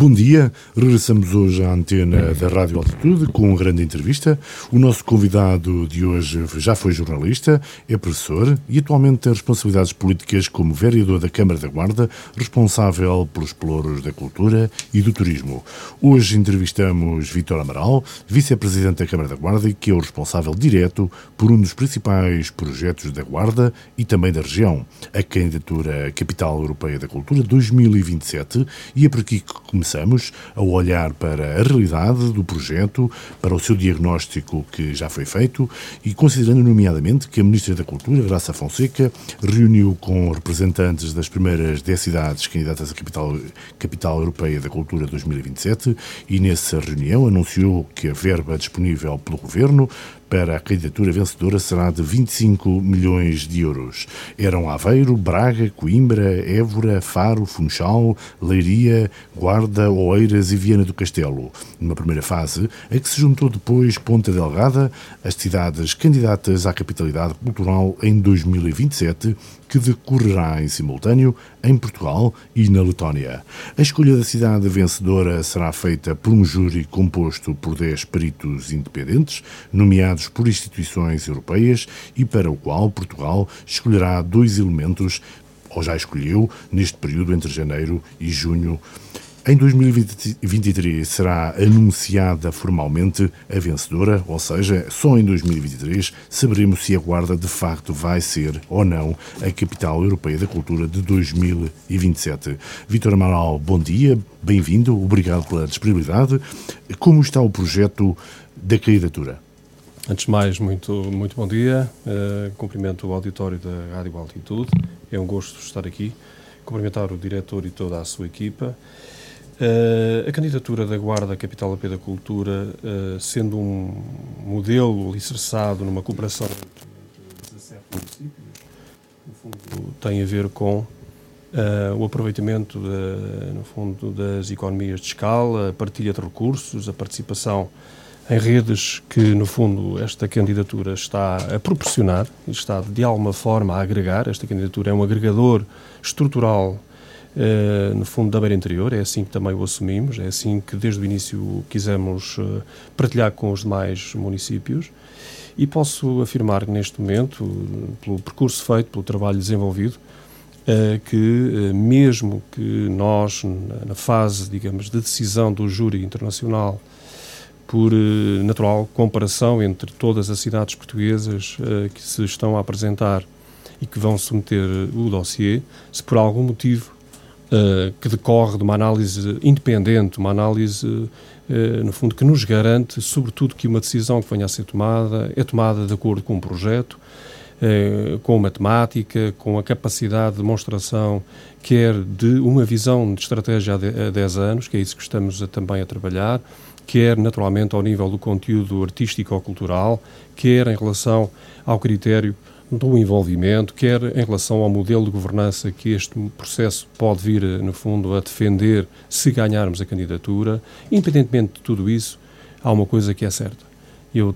Bom dia, regressamos hoje à antena da Rádio Altitude com uma grande entrevista. O nosso convidado de hoje já foi jornalista, é professor e atualmente tem responsabilidades políticas como vereador da Câmara da Guarda, responsável pelos pelouros da cultura e do turismo. Hoje entrevistamos Vítor Amaral, vice-presidente da Câmara da Guarda e que é o responsável direto por um dos principais projetos da Guarda e também da região, a candidatura Capital Europeia da Cultura 2027 e é por aqui que começamos a olhar para a realidade do projeto, para o seu diagnóstico que já foi feito e considerando, nomeadamente, que a Ministra da Cultura, Graça Fonseca, reuniu com representantes das primeiras 10 cidades candidatas à capital, capital Europeia da Cultura 2027 e nessa reunião anunciou que a verba disponível pelo Governo para a candidatura vencedora será de 25 milhões de euros. Eram Aveiro, Braga, Coimbra, Évora, Faro, Funchal, Leiria, Guarda, Oeiras e Viana do Castelo. Numa primeira fase, a que se juntou depois Ponta Delgada, as cidades candidatas à capitalidade cultural em 2027, que decorrerá em simultâneo em Portugal e na Letónia. A escolha da cidade vencedora será feita por um júri composto por 10 peritos independentes, nomeados por instituições europeias e para o qual Portugal escolherá dois elementos, ou já escolheu, neste período entre janeiro e junho em 2023 será anunciada formalmente a vencedora, ou seja, só em 2023 saberemos se a Guarda de facto vai ser ou não a capital europeia da cultura de 2027. Vítor Amaral, bom dia, bem-vindo, obrigado pela disponibilidade. Como está o projeto da candidatura? Antes de mais, muito, muito bom dia. Uh, cumprimento o auditório da Rádio Altitude. É um gosto estar aqui. Cumprimentar o diretor e toda a sua equipa. Uh, a candidatura da Guarda Capital Europeia da Cultura, uh, sendo um modelo alicerçado numa cooperação entre 17 municípios, no fundo tem a ver com uh, o aproveitamento, de, no fundo, das economias de escala, a partilha de recursos, a participação em redes que, no fundo, esta candidatura está a proporcionar, está de alguma forma a agregar. Esta candidatura é um agregador estrutural Uh, no fundo da beira interior, é assim que também o assumimos, é assim que desde o início quisemos uh, partilhar com os demais municípios. E posso afirmar que neste momento, pelo percurso feito, pelo trabalho desenvolvido, uh, que mesmo que nós, na, fase, digamos, de decisão do júri internacional, por natural comparação entre todas as cidades portuguesas que se estão a apresentar e que vão submeter o dossiê, se por algum motivo uh, que decorre de uma análise independente, uma análise, uh, no fundo, que nos garante, sobretudo, que uma decisão que venha a ser tomada é tomada de acordo com um projeto, uh, com matemática, com a capacidade de demonstração, quer de uma visão de estratégia há 10 anos, que é isso que estamos a, também a trabalhar, quer naturalmente ao nível do conteúdo artístico ou cultural, quer em relação ao critério do envolvimento, quer em relação ao modelo de governança que este processo pode vir, no fundo, a defender se ganharmos a candidatura. Independentemente de tudo isso, há uma coisa que é certa. Eu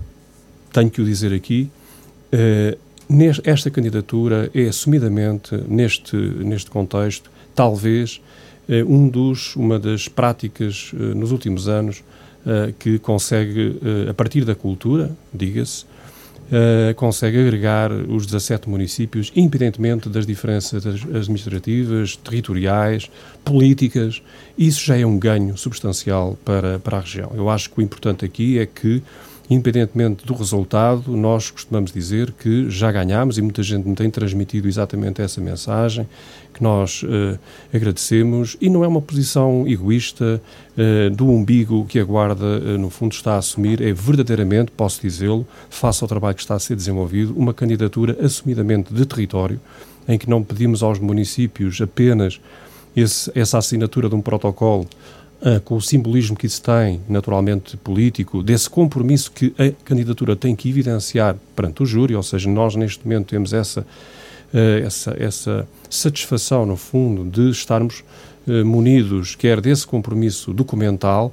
tenho que o dizer aqui. Eh, esta candidatura é assumidamente, neste, neste contexto, talvez eh, um dos, uma das práticas eh, nos últimos anos que consegue, a partir da cultura, diga-se, uh, consegue agregar os 17 municípios, independentemente das diferenças administrativas, territoriais, políticas. Isso já é um ganho substancial para, para a região. Eu acho que o importante aqui é que independentemente do resultado, nós costumamos dizer que já ganhamos e muita gente me tem transmitido exatamente essa mensagem, que nós uh, agradecemos e não é uma posição egoísta uh, do umbigo que a Guarda, uh, no fundo, está a assumir, é verdadeiramente, posso dizê-lo, face ao trabalho que está a ser desenvolvido, uma candidatura assumidamente de território, em que não pedimos aos municípios apenas esse, essa assinatura de um protocolo Uh, com o simbolismo que isso tem, naturalmente político, desse compromisso que a candidatura tem que evidenciar perante o júri, ou seja, nós neste momento temos essa, uh, essa, essa satisfação, no fundo, de estarmos uh, munidos, quer desse compromisso documental,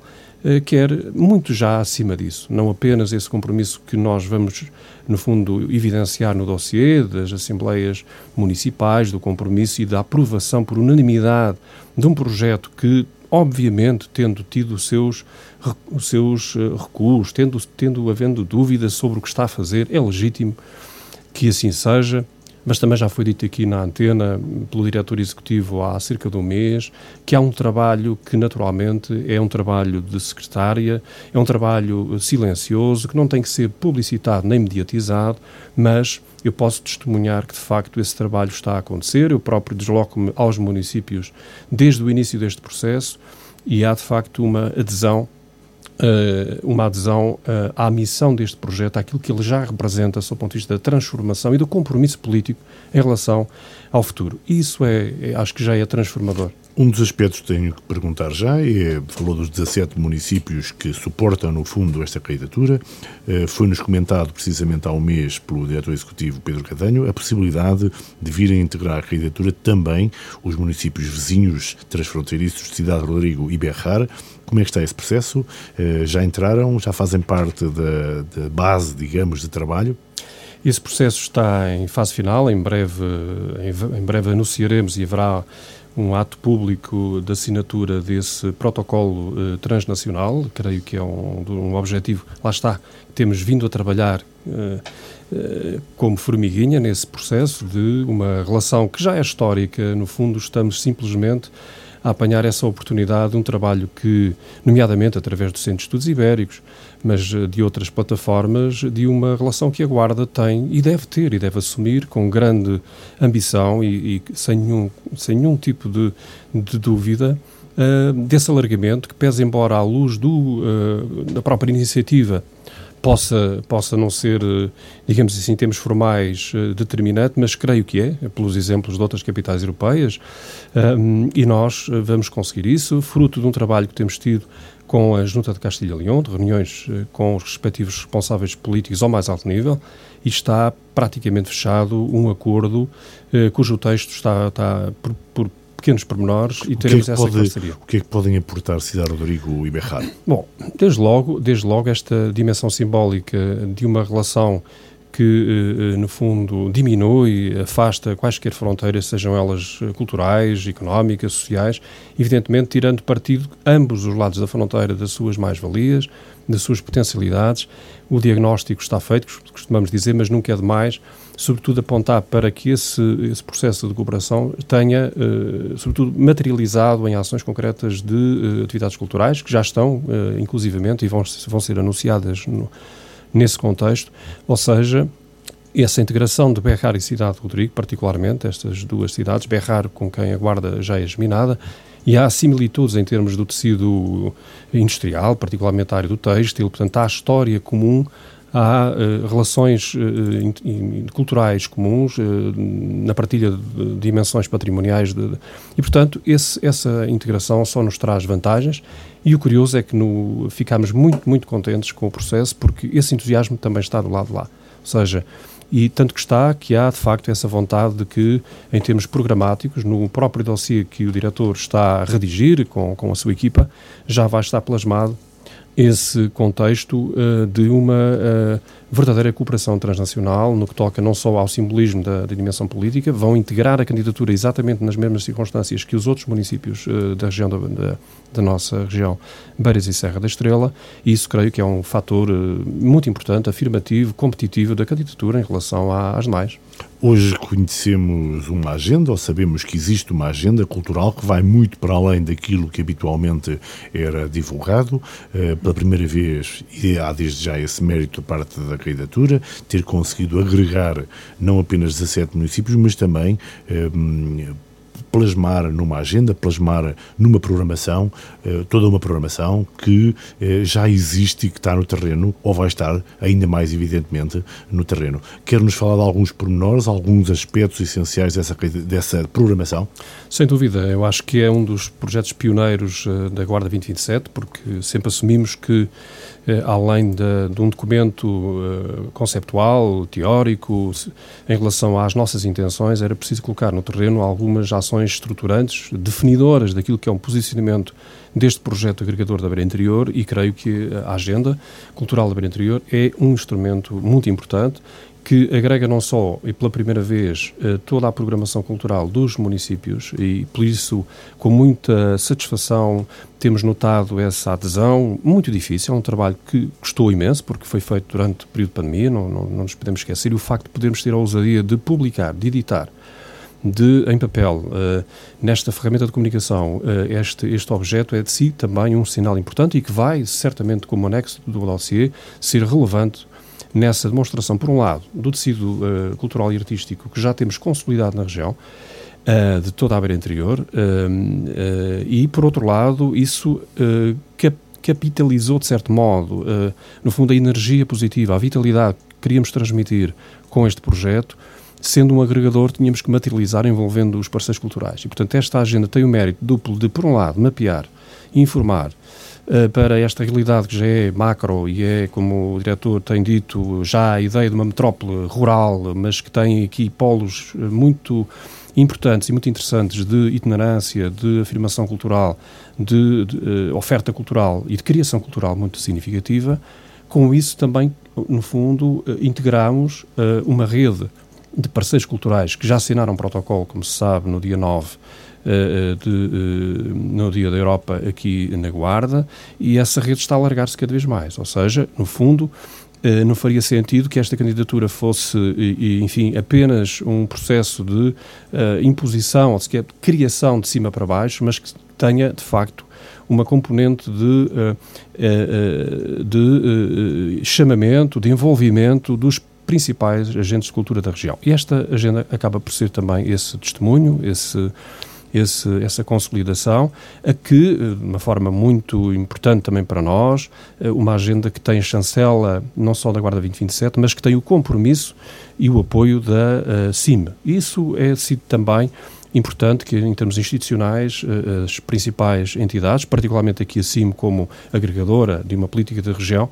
quer muito já acima disso. Não apenas esse compromisso que nós vamos, no fundo, evidenciar no dossiê das Assembleias Municipais, do compromisso e da aprovação por unanimidade de um projeto que obviamente tendo tido os seus, os seus uh, recuos, tendo, tendo havendo dúvidas sobre o que está a fazer, é legítimo que assim seja mas também já foi dito aqui na antena pelo diretor executivo há cerca de um mês que há um trabalho que naturalmente é um trabalho de secretária, é um trabalho silencioso que não tem que ser publicitado nem mediatizado, mas eu posso testemunhar que de facto esse trabalho está a acontecer. Eu próprio desloco-me aos municípios desde o início deste processo e há de facto uma adesão uma adesão uh, à missão deste projeto, àquilo que ele já representa, sob o ponto de vista da transformação e do compromisso político em relação ao futuro. E isso é, é acho que já é transformador. Um dos aspectos que tenho que perguntar já é, falou dos 17 municípios que suportam, no fundo, esta candidatura. Eh, foi-nos comentado precisamente há um mês pelo diretor executivo Pedro Cadanho a possibilidade de virem integrar a candidatura também os municípios vizinhos transfronteiriços de Cidade Rodrigo e Berrar. Como é que está esse processo? Eh, já entraram, já fazem parte da, da base, digamos, de trabalho? Esse processo está em fase final, em breve, em breve anunciaremos e haverá um ato público de assinatura desse protocolo uh, transnacional, creio que é um, um, objetivo, lá está, temos vindo a trabalhar uh, uh, como formiguinha nesse processo de uma relação que já é histórica, no fundo estamos simplesmente a apanhar essa oportunidade, um trabalho que, nomeadamente através do Centro de Estudos Ibéricos, mas eh, de outras plataformas, de uma relação que a Guarda tem e deve ter e deve assumir com grande ambição e, e sem, nenhum, sem nenhum tipo de, de dúvida. Uh, desse alargamento que, pese embora à luz do, uh, da própria iniciativa possa, possa não ser, digamos assim, em termos formais, determinante, mas creio que é, pelos exemplos de outras capitais europeias, e nós vamos conseguir isso, fruto de um trabalho que temos tido com a Junta de Castilha e Leão, de reuniões eh, com os respectivos responsáveis políticos ao mais alto nível, e está praticamente fechado um acordo eh, cujo texto está, está por, por pequenos pormenores e teremos é essa pode, parceria. O que é que podem aportar Cidade Rodrigo e Berrar? Bom, desde logo, desde logo esta dimensão simbólica de uma relação que, eh, eh, no fundo, diminui, afasta quaisquer fronteiras, sejam elas eh, culturais, económicas, sociais, evidentemente tirando partido ambos os lados da fronteira das suas mais-valias, das suas potencialidades. O diagnóstico está feito, costumamos dizer, mas nunca é demais, sobretudo apontar para que esse, esse processo de cooperação tenha, sobretudo, materializado em ações concretas de atividades culturais, que já estão, inclusivamente, e vão, vão ser anunciadas no nesse contexto, ou seja, essa integração de Berrar e Cidade de Rodrigo, particularmente, estas duas cidades, Berrar com quem a Guarda já é geminada, e há similitudes em termos do tecido industrial, particularmente a área do têxtil, portanto há história comum, há uh, relações uh, culturais comuns uh, na partilha de dimensões patrimoniais de, de, e, portanto, esse, essa integração só nos traz vantagens e o curioso é que no, ficamos muito, muito contentes com o processo porque esse entusiasmo também está do lado lá. Ou seja, e tanto que está que há de facto essa vontade de que, em termos programáticos, no próprio dossiê que o diretor está a redigir com, com a sua equipa, já vai estar plasmado esse contexto uh, de uma uh, verdadeira cooperação transnacional no que toca não só ao simbolismo da, da, dimensão política, vão integrar a candidatura exatamente nas mesmas circunstâncias que os outros municípios uh, da região da, da, da, nossa região, Beiras e Serra da Estrela, e isso creio que é um fator muito importante, afirmativo, competitivo da candidatura em relação às demais. Hoje conhecemos uma agenda, ou sabemos que existe uma agenda cultural que vai muito para além daquilo que habitualmente era divulgado. Eh, pela primeira vez, e há desde já esse mérito da parte da candidatura, ter conseguido agregar não apenas 17 municípios, mas também eh, plasmar numa agenda, plasmar numa programação, eh, toda uma programação que eh, já existe e que está no terreno, ou vai estar ainda mais evidentemente no terreno. Quer-nos falar de alguns pormenores, alguns aspectos essenciais dessa, dessa programação? Sem dúvida, eu acho que é um dos projetos pioneiros da Guarda 2027, porque sempre assumimos que além de, de, um documento uh, conceptual, teórico, em relação às nossas intenções, era preciso colocar no terreno algumas ações estruturantes, definidoras daquilo que é um posicionamento deste projeto agregador da Beira Interior e creio que a agenda cultural da Beira Interior é um instrumento muito importante que agrega não só e pela primeira vez eh, toda a programação cultural dos municípios e por isso com muita satisfação temos notado essa adesão. Muito difícil, é um trabalho que custou imenso porque foi feito durante o período de pandemia, não, não, não nos podemos esquecer e o facto de podermos ter a ousadia de publicar, de editar de, em papel, uh, nesta ferramenta de comunicação, uh, este, este objeto é de si também um sinal importante e que vai, certamente, como anexo do dossiê, ser relevante nessa demonstração, por um lado, do tecido uh, cultural e artístico que já temos consolidado na região, uh, de toda a beira interior, uh, e, por outro lado, isso cap capitalizou, de certo modo, no fundo, a energia positiva, a vitalidade que queríamos transmitir com este projeto, sendo um agregador, tínhamos que materializar envolvendo os parceiros culturais. E, portanto, esta agenda tem o mérito duplo de, por um lado, mapear, informar, eh, para esta realidade que já é macro e é, como o diretor tem dito, já a ideia de uma metrópole rural, mas que tem aqui polos eh, muito importantes e muito interessantes de itinerância, de afirmação cultural, de, de uh, oferta cultural e de criação cultural muito significativa. Com isso também, no fundo, uh, integramos uh, uma rede de parceiros culturais que já assinaram um protocolo, como se sabe, no dia 9 eh, de, eh, no Dia da Europa aqui na Guarda e essa rede está a alargar-se cada vez mais. Ou seja, no fundo, eh, não faria sentido que esta candidatura fosse, enfim, apenas um processo de imposição, ou sequer de criação de cima para baixo, mas que tenha, de facto, uma componente de, de chamamento, de envolvimento dos principais agentes de cultura da região. E esta agenda acaba por ser também esse testemunho, esse esse, essa consolidação, a que, eh, de uma forma muito importante também para nós, eh, uma agenda que tem chancela não só da Guarda 2027, mas que tem o compromisso e o apoio da uh, eh, CIM. Isso é sido também importante que, em termos institucionais, as principais entidades, particularmente aqui a CIM como agregadora de uma política da região,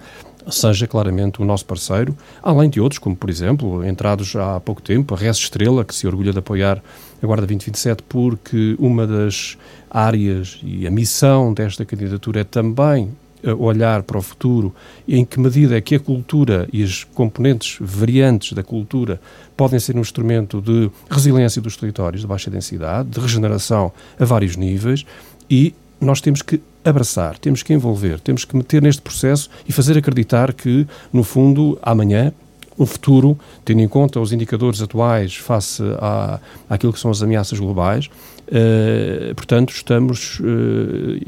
seja claramente o nosso parceiro, além de outros, como por exemplo, entrados há pouco tempo, a Res Estrela, que se orgulha de apoiar a Guarda 2027, porque uma das áreas e a missão desta candidatura é também eh, olhar para o futuro e em que medida é que a cultura e as componentes variantes da cultura podem ser um instrumento de resiliência dos territórios de baixa densidade, de regeneração a vários níveis e nós temos que abraçar, temos que envolver, temos que meter neste processo e fazer acreditar que, no fundo, amanhã o futuro, tendo em conta os indicadores atuais face à, àquilo que são as ameaças globais. Uh, portanto, estamos uh,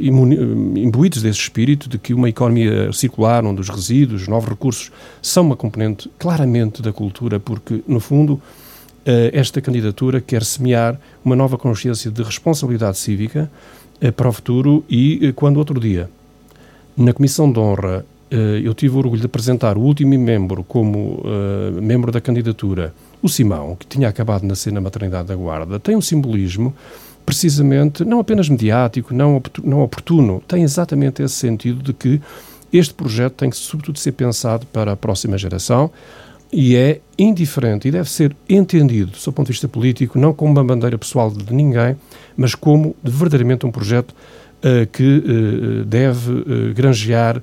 imbuídos desse espírito de que uma economia circular, onde os resíduos, os novos recursos, são uma componente claramente da cultura, porque, no fundo, uh, esta candidatura quer semear uma nova consciência de responsabilidade cívica para o futuro e, quando outro dia, na Comissão de Honra eh, eu tive o orgulho de apresentar o último membro como uh, membro da candidatura, o Simão, que tinha acabado de nascer na maternidade da Guarda, tem um simbolismo precisamente não apenas mediático, não, não oportuno, tem exatamente esse sentido de que este projeto tem que, sobretudo, ser pensado para a próxima geração e é indiferente e deve ser entendido, do seu ponto de vista político, não como uma bandeira pessoal de ninguém, mas como verdadeiramente um projeto uh, que uh, deve uh, granjear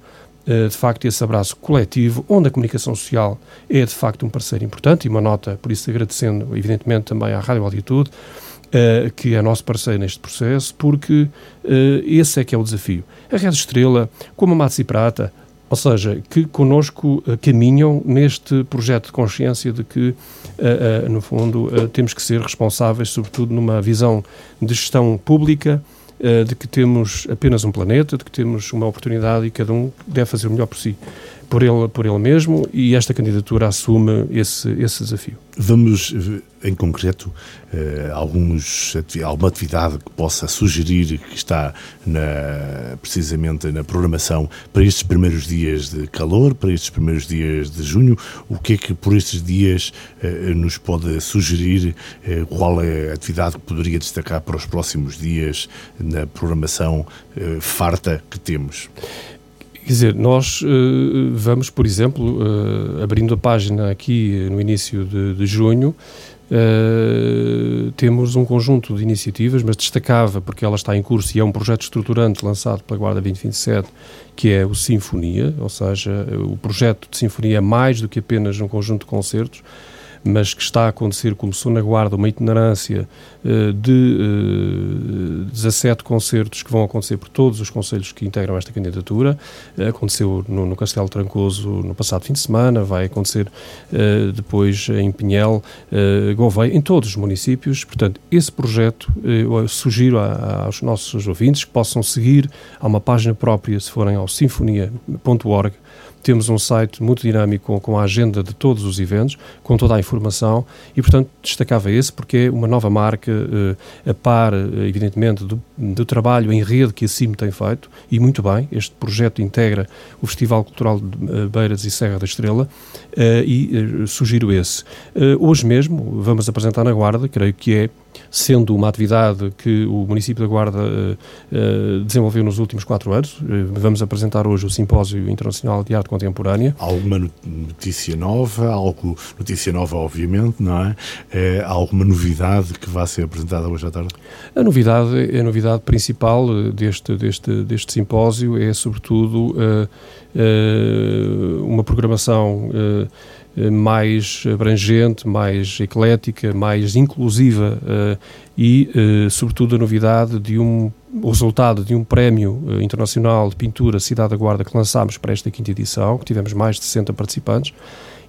eh, de facto, esse abraço coletivo, onde a comunicação social é, de facto, um parceiro importante, e uma nota, por isso, agradecendo, evidentemente, também à Rádio Altitude, uh, que é nosso parceiro neste processo, porque uh, esse é que é o desafio. A Rede Estrela, como a Matos e Prata, ou seja, que conosco uh, caminham neste projeto de consciência de que, no fundo, temos que ser responsáveis, sobretudo numa visão de gestão pública, eh, de que temos apenas um planeta, de que temos uma oportunidade e cada um deve fazer o melhor por si, por ele, por ele mesmo, e esta candidatura assume esse, esse desafio. Vamos, em concreto, eh, alguns, alguma atividade que possa sugerir que está na, precisamente na programação para estes primeiros dias de calor, para estes primeiros dias de junho? O que é que por estes dias eh, nos pode sugerir? Eh, qual é a atividade que poderia destacar para os próximos dias na programação farta que temos? Quer dizer, nós vamos, por exemplo, abrindo a página aqui no início de, de junho, uh, temos um conjunto de iniciativas, mas destacava, porque ela está em curso e é um projeto estruturante lançado pela Guarda 2027, que é o Sinfonia, ou seja, o projeto de Sinfonia é mais do que apenas um conjunto de concertos, mas que está a acontecer, começou na Guarda uma itinerância uh, de uh, eh, 17 concertos que vão acontecer por todos os conselhos que integram esta candidatura. Aconteceu no, no, Castelo Trancoso no passado fim de semana, vai acontecer depois em Pinhel, Gouveia, em todos os municípios. Portanto, esse projeto, eu sugiro aos nossos ouvintes que possam seguir a uma página própria, se forem ao sinfonia.org, temos um site muito dinâmico com, a agenda de todos os eventos, com toda a informação e, portanto, destacava esse porque é uma nova marca uh, a par, uh, evidentemente, do, do, trabalho em rede que a CIM tem feito e muito bem. Este projeto integra o Festival Cultural de uh, Beiras e Serra da Estrela e sugiro esse. hoje mesmo vamos apresentar na Guarda, creio que é sendo uma atividade que o município da Guarda uh, uh, desenvolveu nos últimos quatro anos. Uh, vamos apresentar hoje o Simpósio Internacional de Arte Contemporânea. Alguma notícia nova, algo notícia nova, obviamente, não é? é alguma novidade que vai ser apresentada hoje à tarde? A novidade, a novidade principal deste, deste, deste simpósio é, sobretudo, uma programação eh, mais abrangente, mais eclética, mais inclusiva uh, e, uh, sobretudo, a novidade de um o resultado de um prémio internacional de pintura Cidade da Guarda que lançámos para esta quinta edição, que tivemos mais de 60 participantes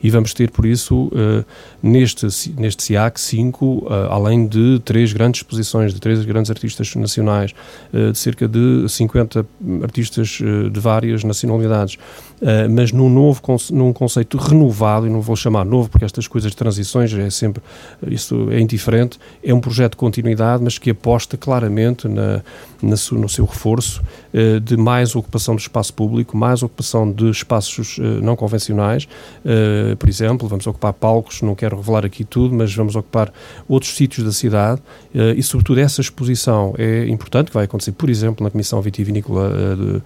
e vamos ter, por isso, uh, neste, neste SIAC 5, uh, além de três grandes exposições de três grandes artistas nacionais, uh, de cerca de 50 artistas de várias nacionalidades, mas num novo num conceito renovado, e não vou chamar novo porque estas coisas de transições é sempre, isso é indiferente, é um projeto de continuidade, mas que aposta claramente na no seu reforço de mais ocupação do espaço público, mais ocupação de espaços não convencionais, por exemplo, vamos ocupar palcos, não quero revelar aqui tudo, mas vamos ocupar outros sítios da cidade e, sobretudo, essa exposição é importante, que vai acontecer, por exemplo, na Comissão Vitivinícola de,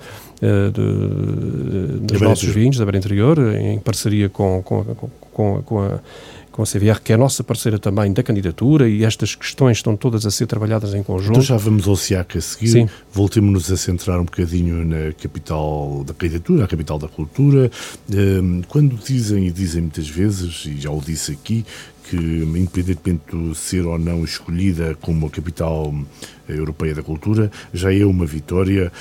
uh, de, dos nossos vinhos, da Beira Interior, em parceria com, com, com, com a com a CVR, que é a nossa parceira também da candidatura e estas questões estão todas a ser trabalhadas em conjunto. Então já vamos ao SIAC a seguir. Sim. Voltemos-nos a centrar um bocadinho na capital da candidatura, a capital da cultura. Ehm, quando dizem, e dizem muitas vezes, e já o disse aqui, que, independentemente de ser ou não escolhida como a capital Europeia da Cultura, já é uma vitória.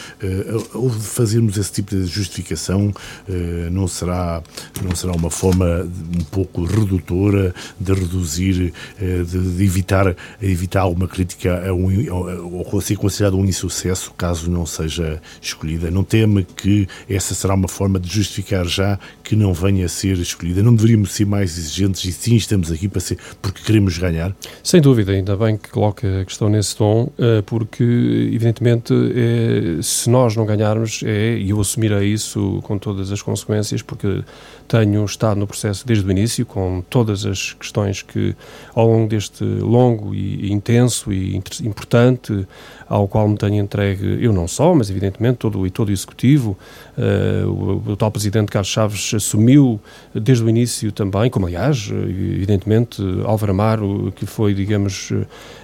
Ou eh, fazermos esse tipo de justificação eh, não será, não será uma forma um pouco redutora de reduzir, eh, de, evitar, evitar alguma crítica a um, ou ser considerado um insucesso caso não seja escolhida? Não teme que essa será uma forma de justificar já que não venha a ser escolhida? Não deveríamos ser mais exigentes e sim estamos aqui ser, porque queremos ganhar? Sem dúvida, ainda bem que coloca a questão nesse tom porque, evidentemente, é, se nós não ganharmos, é, e eu assumirei isso com todas as consequências, porque tenho estado no processo desde o início, com todas as questões que, ao longo deste longo e intenso e importante, ao qual me tenho entregue, eu não só, mas evidentemente todo, e todo o Executivo, uh, o, o tal Presidente Carlos Chaves assumiu desde o início também, como aliás, evidentemente, Álvaro Amaro, que foi, digamos,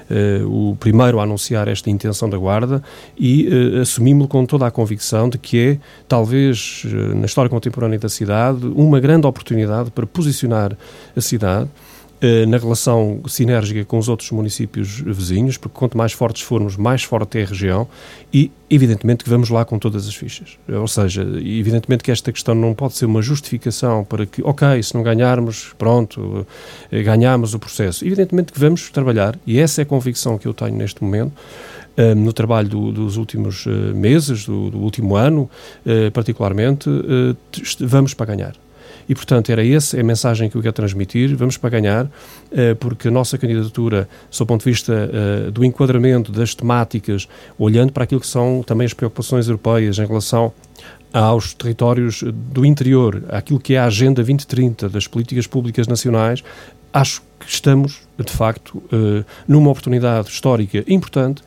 Uh, o primeiro a anunciar esta intenção da Guarda e uh, assumimos-lo com toda a convicção de que é, talvez, na história contemporânea da cidade, uma grande oportunidade para posicionar a cidade na relação sinérgica com os outros municípios vizinhos, porque quanto mais fortes formos, mais forte é a região e, evidentemente, que vamos lá com todas as fichas. Ou seja, evidentemente que esta questão não pode ser uma justificação para que, ok, se não ganharmos, pronto, eh, ganhamos o processo. Evidentemente que vamos trabalhar, e essa é a convicção que eu tenho neste momento, eh, no trabalho do, dos últimos meses, do, do último ano, particularmente, vamos para ganhar. E, portanto, era essa a mensagem que eu quero transmitir. Vamos para ganhar, eh, porque a nossa candidatura, sob o ponto de vista eh, do enquadramento das temáticas, olhando para aquilo que são também as preocupações europeias em relação aos territórios do interior, aquilo que é a Agenda 2030 das políticas públicas nacionais, acho que estamos, de facto, eh, numa oportunidade histórica importante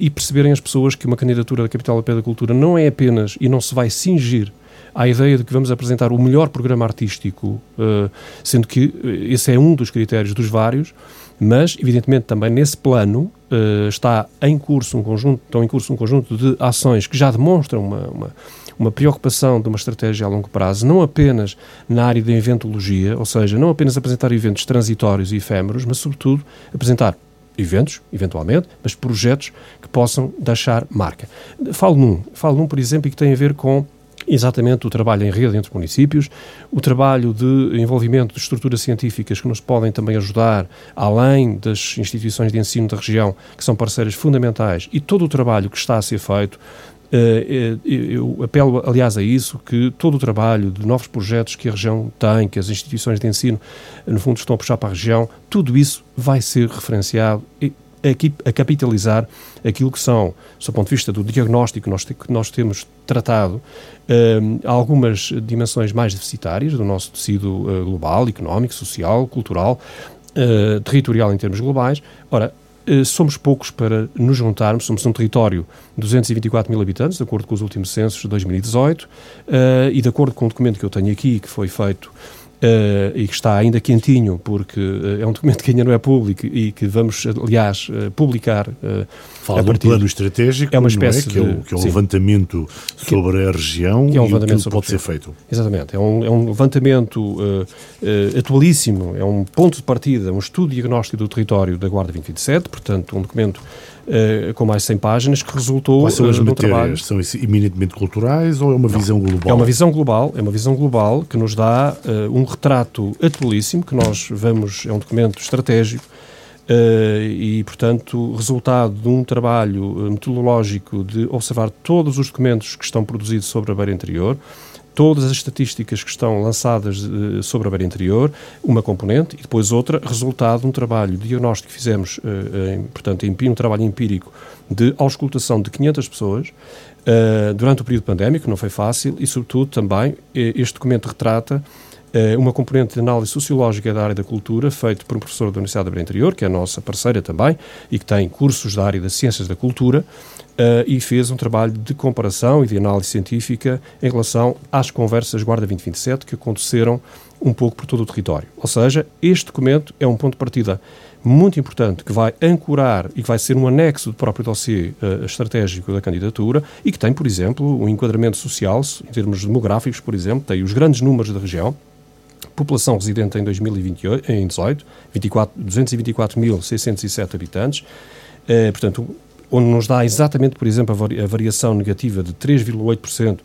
e perceberem as pessoas que uma candidatura da Capital da Cultura não é apenas e não se vai cingir à ideia de que vamos apresentar o melhor programa artístico, uh, sendo que esse é um dos critérios dos vários, Mas, evidentemente, também nesse plano uh, está em curso um conjunto, estão em curso um conjunto de ações que já demonstram uma, uma, uma, preocupação de uma estratégia a longo prazo, não apenas na área da eventologia, ou seja, não apenas apresentar eventos transitórios e efêmeros, mas, sobretudo, apresentar eventos, eventualmente, mas projetos que possam deixar marca. Falo num, falo num, por exemplo, que tem a ver com exatamente o trabalho em rede entre municípios, o trabalho de envolvimento de estruturas científicas que nos podem também ajudar, além das instituições de ensino da região, que são parceiras fundamentais, e todo o trabalho que está a ser feito. Eh, eh, eu apelo, aliás, a isso, que todo o trabalho de novos projetos que a região tem, que as instituições de ensino, no fundo, estão a puxar para a região, tudo isso vai ser referenciado a, capitalizar aquilo que são, do ponto de vista do diagnóstico nós, que nós temos tratado, uh, algumas dimensões mais deficitárias do nosso tecido global, económico, social, cultural, territorial em termos globais. Ora, somos poucos para nos juntarmos, somos um território de 224 mil habitantes, de acordo com os últimos censos de 2018, e de acordo com o documento que eu tenho aqui, que foi feito Uh, e que está ainda quentinho, porque uh, é um documento que ainda não é público e que vamos, aliás, uh, publicar. Fala de um plano estratégico, é uma espécie é? que, é o, que é um levantamento sobre a região que é um levantamento e que pode ser feito. Exatamente, é um, é um levantamento atualíssimo, é um ponto de partida, um estudo diagnóstico do território da Guarda 2027, portanto, um documento uh, com mais de 100 páginas, que resultou Quais são as uh, matérias? São eminentemente culturais ou é uma Não. visão global? É uma visão global, é uma visão global que nos dá uh, um retrato atualíssimo, que nós vamos, é um documento estratégico, Uh, e, portanto, resultado de um trabalho metodológico de observar todos os documentos que estão produzidos sobre a beira interior, todas as estatísticas que estão lançadas uh, sobre a beira interior, uma componente, e depois outra, resultado de um trabalho diagnóstico que fizemos, uh, em, portanto, em, um trabalho empírico de auscultação de 500 pessoas, uh, durante o período pandémico, não foi fácil, e, sobretudo, também, este documento retrata uma componente de análise sociológica da área da cultura, feito por um professor da Universidade da Beira Interior, que é a nossa parceira também, e que tem cursos da área das ciências da cultura, uh, e fez um trabalho de comparação e de análise científica em relação às conversas Guarda 2027 que aconteceram um pouco por todo o território. Ou seja, este documento é um ponto de partida muito importante que vai ancorar e que vai ser um anexo do próprio dossiê uh, estratégico da candidatura e que tem, por exemplo, um enquadramento social, em termos demográficos, por exemplo, tem os grandes números da região, população residente em 2018, em 18, 224.607 habitantes, uh, portanto, onde nos dá exatamente, por exemplo, a variação negativa de 3,8%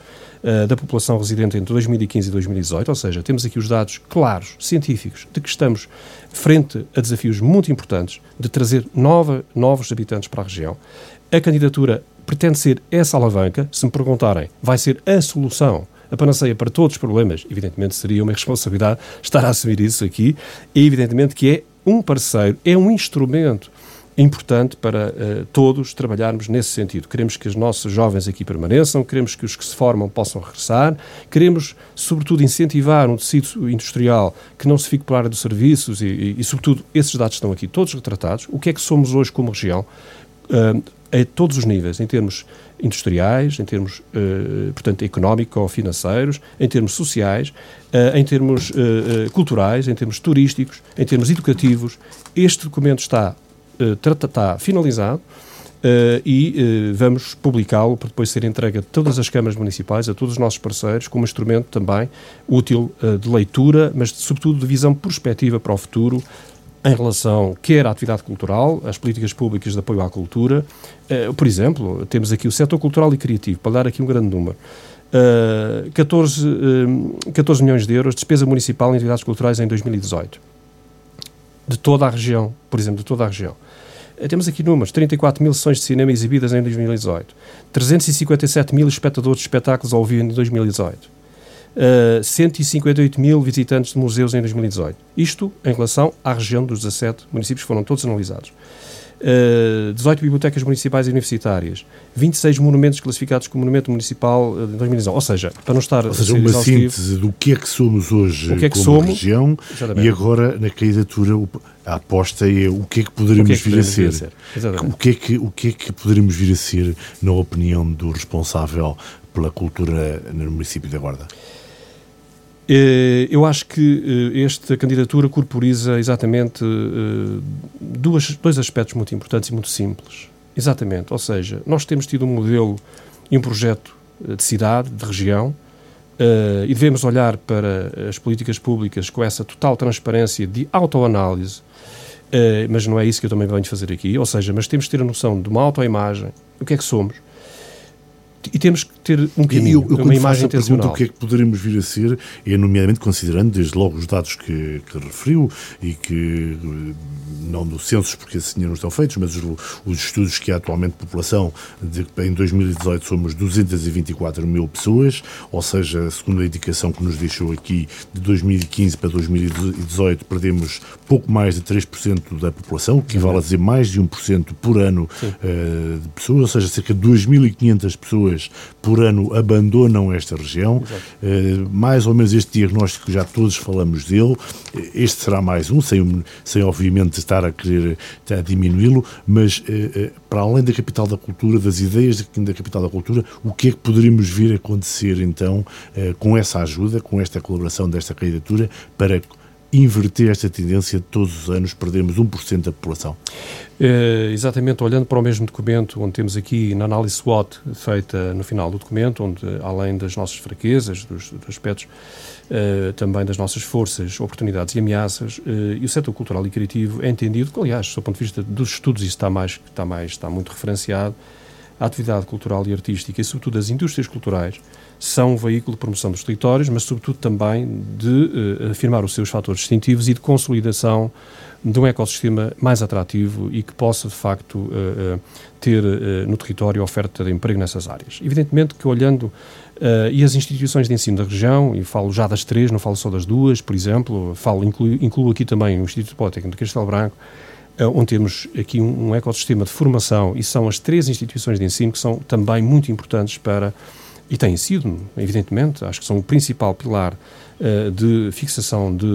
eh, da população residente entre 2015 e 2018, ou seja, temos aqui os dados claros, científicos, de que estamos frente a desafios muito importantes de trazer nova, novos habitantes para a região. A candidatura pretende ser essa alavanca, se me perguntarem, vai ser a solução? A panaceia para todos os problemas, evidentemente seria uma responsabilidade estar a assumir isso aqui, e evidentemente que é um parceiro, é um instrumento importante para uh, todos trabalharmos nesse sentido. Queremos que os nossos jovens aqui permaneçam, queremos que os que se formam possam regressar, queremos, sobretudo, incentivar um tecido industrial que não se fique pela área dos serviços e, e, e, sobretudo, esses dados estão aqui todos retratados. O que é que somos hoje como região? Uh, a todos os níveis, em termos industriais, em termos, uh, portanto, económico-financeiros, em termos sociais, uh, em termos uh, culturais, em termos turísticos, em termos educativos. Este documento está está finalizado uh, e uh, vamos publicá-lo para depois ser entregue a todas as câmaras municipais, a todos os nossos parceiros, como instrumento também útil uh, de leitura, mas de, sobretudo de visão prospectiva para o futuro em relação quer à atividade cultural, às políticas públicas de apoio à cultura. por exemplo, temos aqui o setor cultural e criativo, para dar aqui um grande número. Uh, 14, uh, 14 milhões de euros de despesa municipal em atividades culturais em 2018. De toda a região, por exemplo, de toda a região. Eh, temos aqui números: 34 mil sessões de cinema exibidas em 2018, 357 mil espectadores de espetáculos ao vivo em 2018, uh, 158 mil visitantes de museus em 2018. Isto em relação à região dos 17 municípios que foram todos analisados. Uh, eh, 18 bibliotecas municipais e universitárias, 26 monumentos classificados como monumento municipal em 2019. Ou seja, para não estar Ou seja, uma síntese do que é que somos hoje o que é que como somos, região exatamente. e agora na candidatura a aposta é o que é que poderíamos, que é que vir, a vir, a ser. O que, é que, o que é que poderíamos vir a ser, na opinião do responsável pela cultura no município da Guarda? Eu acho que esta candidatura corporiza exatamente duas, dois aspectos muito importantes e muito simples. Exatamente, ou seja, nós temos tido um modelo e um projeto de cidade, de região, e devemos olhar para as políticas públicas com essa total transparência de autoanálise, mas não é isso que eu também venho fazer aqui. Ou seja, mas temos que ter a noção de uma autoimagem, o que é que somos, e temos que ter um caminho, eu, eu, uma imagem intencional. o que é que poderemos vir a ser, é nomeadamente considerando desde logo os dados que, que referiu e que não do censos, porque esses ainda não estão feitos, mas os, os, estudos que há atualmente de população, de, em 2018 somos 224 mil pessoas, ou seja, segundo a indicação que nos deixou aqui, de 2015 para 2018 perdemos pouco mais de 3% da população, o que equivale a dizer mais de 1% por ano uh, de pessoas, ou seja, cerca de 2.500 pessoas por ano abandonam esta região. Uh, mais ou menos este diagnóstico, já todos falamos dele, este será mais um, sem, sem obviamente estar a querer a diminuí-lo, mas uh, para além da capital da cultura, das ideias da capital da cultura, o que é que poderíamos vir a acontecer então com essa ajuda, com esta colaboração desta candidatura para inverter esta tendência de todos os anos perdermos 1% da população? É, exatamente, olhando para o mesmo documento, onde temos aqui na análise SWOT feita no final do documento, onde além das nossas fraquezas, dos, dos aspectos uh, também das nossas forças, oportunidades e ameaças, uh, e o setor cultural e criativo é entendido, que, aliás, do ponto de vista dos estudos, isso está, mais, está, mais, está muito referenciado, a atividade cultural e artística e, sobretudo, as indústrias culturais são um veículo de promoção dos territórios, mas, sobretudo, também de uh, afirmar os seus fatores distintivos e de consolidação de um ecossistema mais atrativo e que possa, de facto, uh, uh, ter no território oferta de emprego nessas áreas. Evidentemente que, olhando e as instituições de ensino da região, e falo já das três, não falo só das duas, por exemplo, falo, incluo, incluo aqui também o Instituto Politécnico de Castelo Branco, onde temos aqui um, um ecossistema de formação e são as três instituições de ensino que são também muito importantes para e têm sido, evidentemente, acho que são o principal pilar uh, de fixação de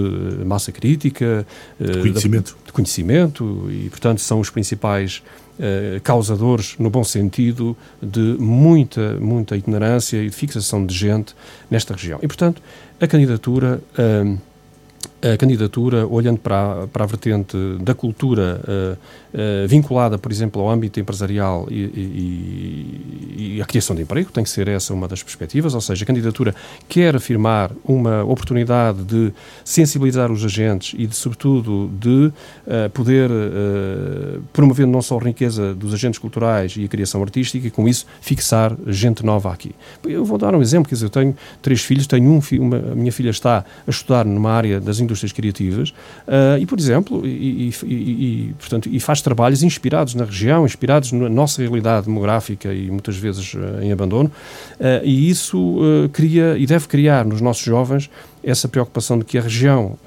massa crítica, uh, de, conhecimento. De, de, conhecimento, e, portanto, são os principais uh, causadores, no bom sentido, de muita, muita itinerância e de fixação de gente nesta região. E, portanto, a candidatura a candidatura, olhando para a, para a vertente da cultura uh, uh, vinculada, por exemplo, ao âmbito empresarial e, e, e, a criação de emprego, tem que ser essa uma das perspectivas, ou seja, a candidatura quer afirmar uma oportunidade de sensibilizar os agentes e, de, sobretudo, de uh, poder, promover não só a riqueza dos agentes culturais e a criação artística e, com isso, fixar gente nova aqui. Eu vou dar um exemplo, quer dizer, eu tenho três filhos, tenho um, uma, a minha filha está a estudar numa área das indústrias criativas uh, e, por exemplo, e, e, e, portanto, e faz trabalhos inspirados na região, inspirados na nossa realidade demográfica e muitas vezes uh, em abandono, uh, e isso cria e deve criar nos nossos jovens essa preocupação de que a região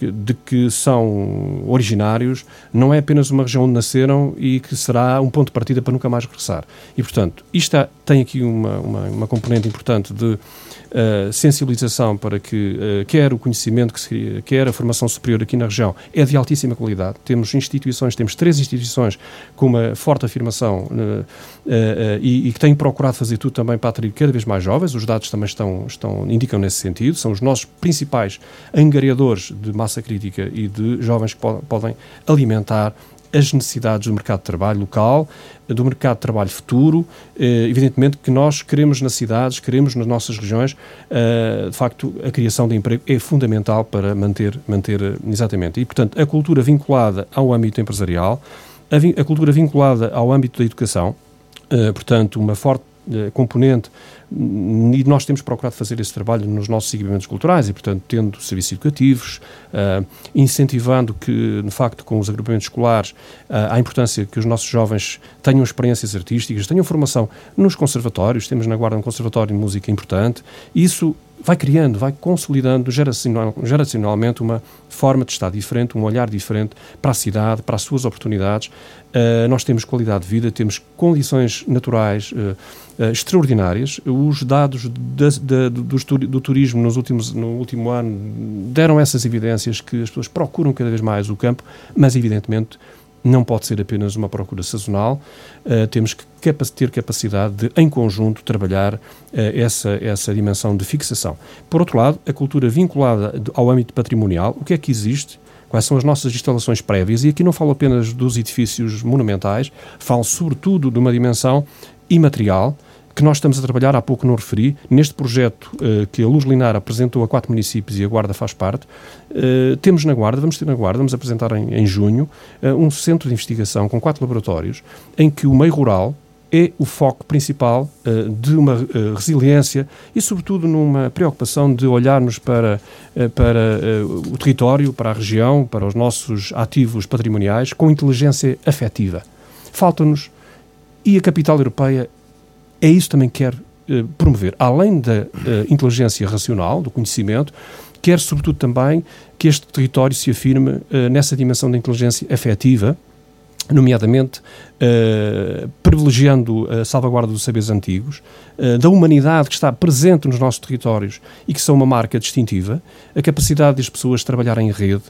de que são originários não é apenas uma região onde nasceram e que será um ponto de partida para nunca mais regressar. E, portanto, isto tem aqui uma, uma, uma componente importante de sensibilização para que uh, quer o conhecimento, que se, quer a formação superior aqui na região é de altíssima qualidade. Temos instituições, temos três instituições com uma forte afirmação uh, e, e, que têm procurado fazer tudo também para atrair cada vez mais jovens. Os dados também estão, estão, indicam nesse sentido. São os nossos principais angariadores de massa crítica e de jovens que po podem alimentar as necessidades do mercado de trabalho local, do mercado de trabalho futuro. Eh, evidentemente que nós queremos nas cidades, queremos nas nossas regiões, eh, de facto, a criação de emprego é fundamental para manter, manter exatamente. E, portanto, a cultura vinculada ao âmbito empresarial, a, a cultura vinculada ao âmbito da educação, eh, portanto, uma forte componente e nós temos procurado fazer esse trabalho nos nossos equipamentos culturais e, portanto, tendo serviços educativos, uh, incentivando que, de facto, com os agrupamentos escolares, uh, a importância que os nossos jovens tenham experiências artísticas, tenham formação nos conservatórios, temos na Guarda um conservatório de música importante, isso vai criando, vai consolidando geracional, geracionalmente uma forma de estar diferente, um olhar diferente para a cidade, para as suas oportunidades. Uh, nós temos qualidade de vida, temos condições naturais uh, uh, extraordinárias. Os dados do, do, turismo nos últimos, no último ano deram essas evidências que as pessoas procuram cada vez mais o campo, mas evidentemente não pode ser apenas uma procura sazonal, uh, temos que ter capacidade de, em conjunto, trabalhar uh, essa, essa dimensão de fixação. Por outro lado, a cultura vinculada ao âmbito patrimonial, o que é que existe? Quais são as nossas instalações prévias? E aqui não falo apenas dos edifícios monumentais, falo sobretudo de uma dimensão imaterial, que nós estamos a trabalhar, há pouco não referi, neste projeto uh, que a Luz Linar apresentou a quatro municípios e a Guarda faz parte, uh, temos na Guarda, vamos ter na Guarda, vamos apresentar em, em junho, uh, um centro de investigação com quatro laboratórios, em que o meio rural é o foco principal de uma resiliência e, sobretudo, numa preocupação de olharmos para, para o território, para a região, para os nossos ativos patrimoniais com inteligência afetiva. Falta-nos, e a capital europeia é isso também que quer uh, promover. Além da uh, inteligência racional, do conhecimento, quer sobretudo também que este território se afirme uh, nessa dimensão da inteligência afetiva, nomeadamente privilegiando a salvaguarda dos saberes antigos, da humanidade que está presente nos nossos territórios e que são uma marca distintiva, a capacidade das pessoas trabalharem em rede,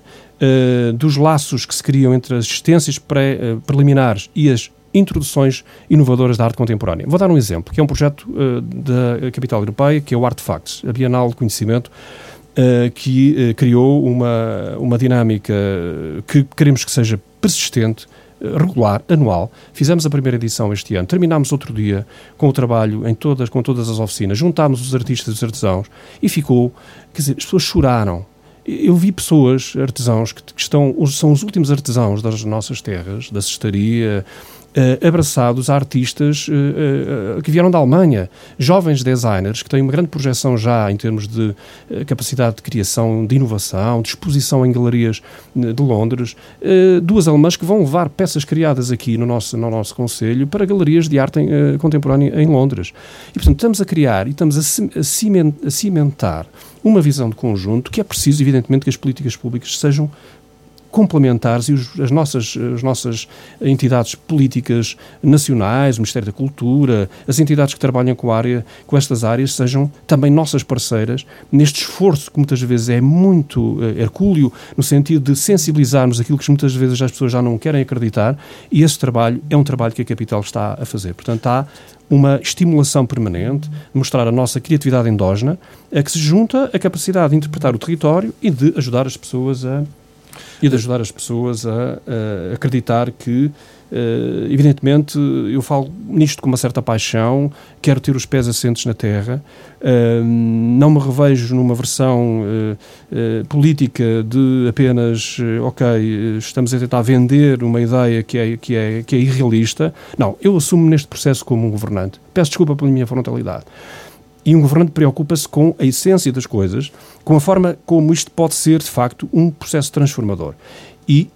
dos laços que se criam entre as existências pré, preliminares e as introduções inovadoras da arte contemporânea. Vou dar um exemplo, que é um projeto uh, da capital europeia, que é o Artefacts, a Bienal de Conhecimento, uh, que uh, criou uma, uma dinâmica que queremos que seja persistente, regular, anual. Fizemos a primeira edição este ano, terminámos outro dia com o trabalho em todas, com todas as oficinas, juntámos os artistas e os artesãos e ficou, quer dizer, as pessoas choraram. Eu vi pessoas, artesãos, que, que estão, são os últimos artesãos das nossas terras, da cestaria, uh, abraçados a artistas uh, uh, que vieram da Alemanha, jovens designers que têm uma grande projeção já em termos de capacidade de criação, de inovação, de exposição em galerias de Londres, duas alemãs que vão levar peças criadas aqui no nosso, no nosso Conselho para galerias de arte em, contemporânea em Londres. E, portanto, estamos a criar e estamos a cimentar uma visão de conjunto que é preciso, evidentemente, que as políticas públicas sejam complementares e os, as, nossas, as nossas entidades políticas nacionais, o Ministério da Cultura, as entidades que trabalham com, a área, com estas áreas sejam também nossas parceiras neste esforço que muitas vezes é muito uh, hercúleo, no sentido de sensibilizarmos aquilo que muitas vezes as pessoas já não querem acreditar e esse trabalho é um trabalho que a Capital está a fazer. Portanto, há uma estimulação permanente, mostrar a nossa criatividade endógena, a que se junta a capacidade de interpretar o território e de ajudar as pessoas a e de ajudar as pessoas a, a acreditar que, uh, evidentemente, eu falo nisto com uma certa paixão, quero ter os pés assentes na terra, uh, não me revejo numa versão uh, política de apenas, ok, estamos a tentar vender uma ideia que é, que, é, que é irrealista. Não, eu assumo neste processo como um governante. Peço desculpa pela minha frontalidade. E um governante preocupa-se com a essência das coisas, com a forma como isto pode ser, de facto, um processo transformador. E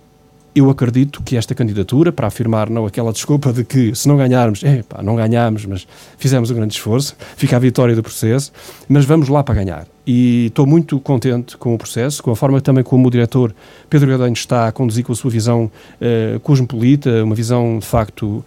eu acredito que esta candidatura, para afirmar não aquela desculpa de que se não ganharmos, é pá, não ganhamos, mas fizemos um grande esforço, fica a vitória do processo, mas vamos lá para ganhar. E estou muito contente com o processo, com a forma também como o diretor Pedro Gadanho está a conduzir com a sua visão uh, cosmopolita, uma visão de facto uh,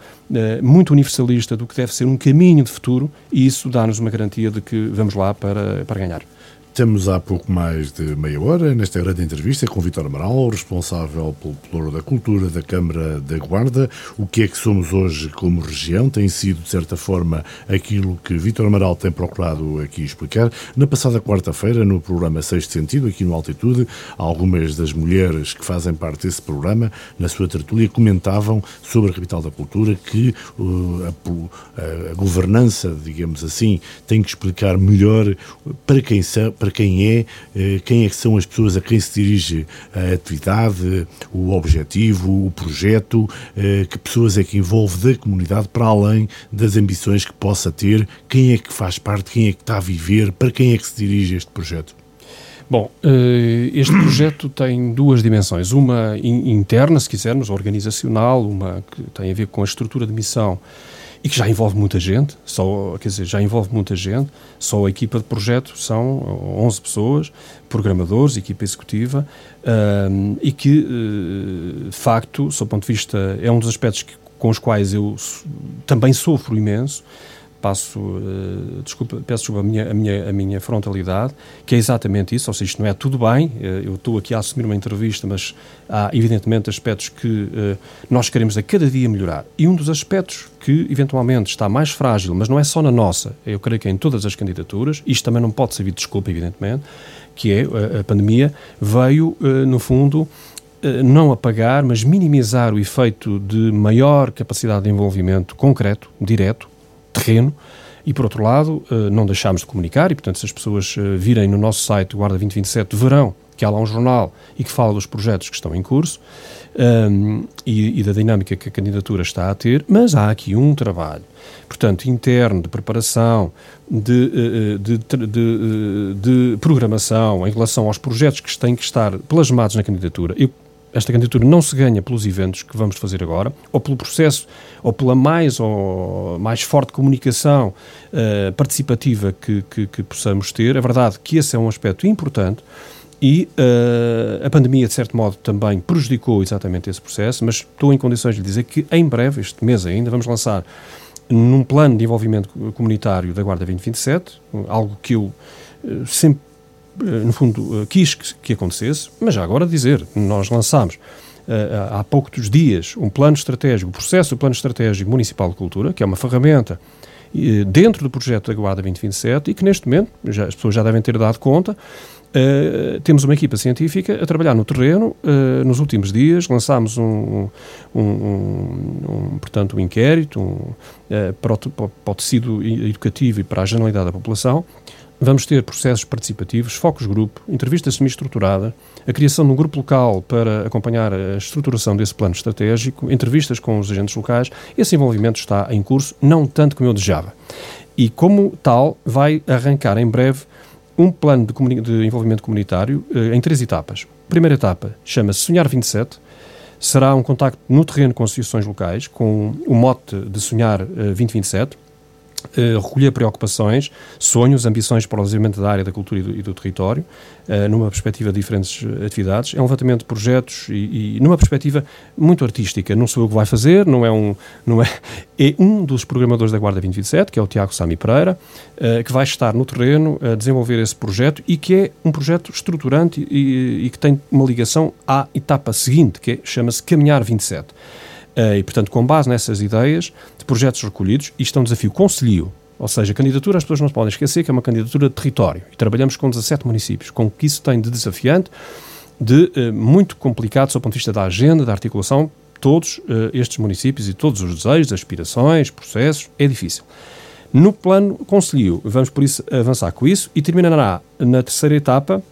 muito universalista do que deve ser um caminho de futuro, e isso dá-nos uma garantia de que vamos lá para, para ganhar. Estamos há pouco mais de meia hora nesta grande entrevista com Vitor Amaral, responsável pelo Pluro da Cultura da Câmara da Guarda. O que é que somos hoje como região tem sido, de certa forma, aquilo que Vitor Amaral tem procurado aqui explicar. Na passada quarta-feira, no programa Sexto Sentido, aqui no Altitude, algumas das mulheres que fazem parte desse programa, na sua tertúlia, comentavam sobre a capital da cultura que uh, a, a, governança, digamos assim, tem que explicar melhor para quem para quem é, eh, quem é que são as pessoas a quem se dirige a atividade, o objetivo, o projeto, eh, que pessoas é que envolve da comunidade para além das ambições que possa ter, quem é que faz parte, quem é que está a viver, para quem é que se dirige este projeto? Bom, eh, este projeto tem duas dimensões. Uma interna, se quisermos, organizacional, uma que tem a ver com a estrutura de missão e que já envolve muita gente, só, quer dizer, já envolve muita gente, só a equipa de projeto são 11 pessoas, programadores, equipa executiva, e que, uh, de facto, sob ponto de vista, é um dos aspectos que, com os quais eu também sofro imenso, passo, uh, desculpa, peço desculpa a minha, a, minha, a minha frontalidade, que é exatamente isso, ou seja, isto não é tudo bem, uh, eu estou aqui a assumir uma entrevista, mas há evidentemente aspectos que uh, nós queremos a cada dia melhorar. E um dos aspectos que eventualmente está mais frágil, mas não é só na nossa, eu creio que é em todas as candidaturas, isto também não pode servir de desculpa, evidentemente, que é a pandemia veio, no fundo, não apagar, mas minimizar o efeito de maior capacidade de envolvimento concreto, direto, terreno, e por outro lado, eh, não deixámos de comunicar, e portanto, se as pessoas eh, virem no nosso site Guarda 2027, verão que há lá um jornal e que fala dos projetos que estão em curso um, ehm, e, e, da dinâmica que a candidatura está a ter, mas há aqui um trabalho, portanto, interno, de preparação, de, eh, de, de, de programação em relação aos projetos que têm que estar plasmados na candidatura. Eu esta candidatura não se ganha pelos eventos que vamos fazer agora, ou pelo processo, ou pela mais ou mais forte comunicação uh, participativa que, que, que, possamos ter. É verdade que esse é um aspecto importante e uh, a pandemia, de certo modo, também prejudicou exatamente esse processo, mas estou em condições de dizer que em breve, este mês ainda, vamos lançar num plano de envolvimento comunitário da Guarda 2027, algo que eu uh, sempre eh, no fundo, eh, quis que, que acontecesse, mas já agora dizer, nós lançámos eh, há poucos dias um plano estratégico, o processo do plano estratégico municipal de cultura, que é uma ferramenta dentro do projeto da Guarda 2027 e que neste momento, já, as pessoas já devem ter dado conta, Uh, temos uma equipa científica a trabalhar no terreno. Uh, nos últimos dias lançámos um, um, um, um portanto, um inquérito uh, para, o, para, o, tecido educativo e para a generalidade da população, Vamos ter processos participativos, focos grupo, entrevistas semi-estruturadas, a criação de um grupo local para acompanhar a estruturação desse plano estratégico, entrevistas com os agentes locais. Esse envolvimento está em curso, não tanto como eu desejava. E, como tal, vai arrancar em breve um plano de, de envolvimento comunitário eh, em três etapas. Primeira etapa chama-se Sonhar 27, será um contacto no terreno com associações locais, com o mote de Sonhar eh, 2027 Uh, recolher preocupações, sonhos, ambições desenvolvimento da área da cultura e do, e do território, uh, numa perspectiva de diferentes eh, atividades. É um levantamento de projetos e, e, numa perspectiva muito artística. Não sou eu que vai fazer, não é um, não é, é um dos programadores da Guarda 2027, que é o Tiago Sami Pereira, uh, que vai estar no terreno a desenvolver esse projeto e que é um projeto estruturante e, e que tem uma ligação à etapa seguinte, que é, chama-se Caminhar 27. Eh, e, portanto, com base nessas ideias de projetos recolhidos, isto é um desafio conselhio, ou seja, candidatura, as pessoas não se podem esquecer que é uma candidatura de território. E trabalhamos com 17 municípios, com o que isso tem de desafiante, de uh, muito complicado do ponto de vista da agenda, da articulação, todos uh, estes municípios e todos os desejos, aspirações, processos, é difícil. No plano conselho, vamos por isso avançar com isso e terminará na terceira etapa,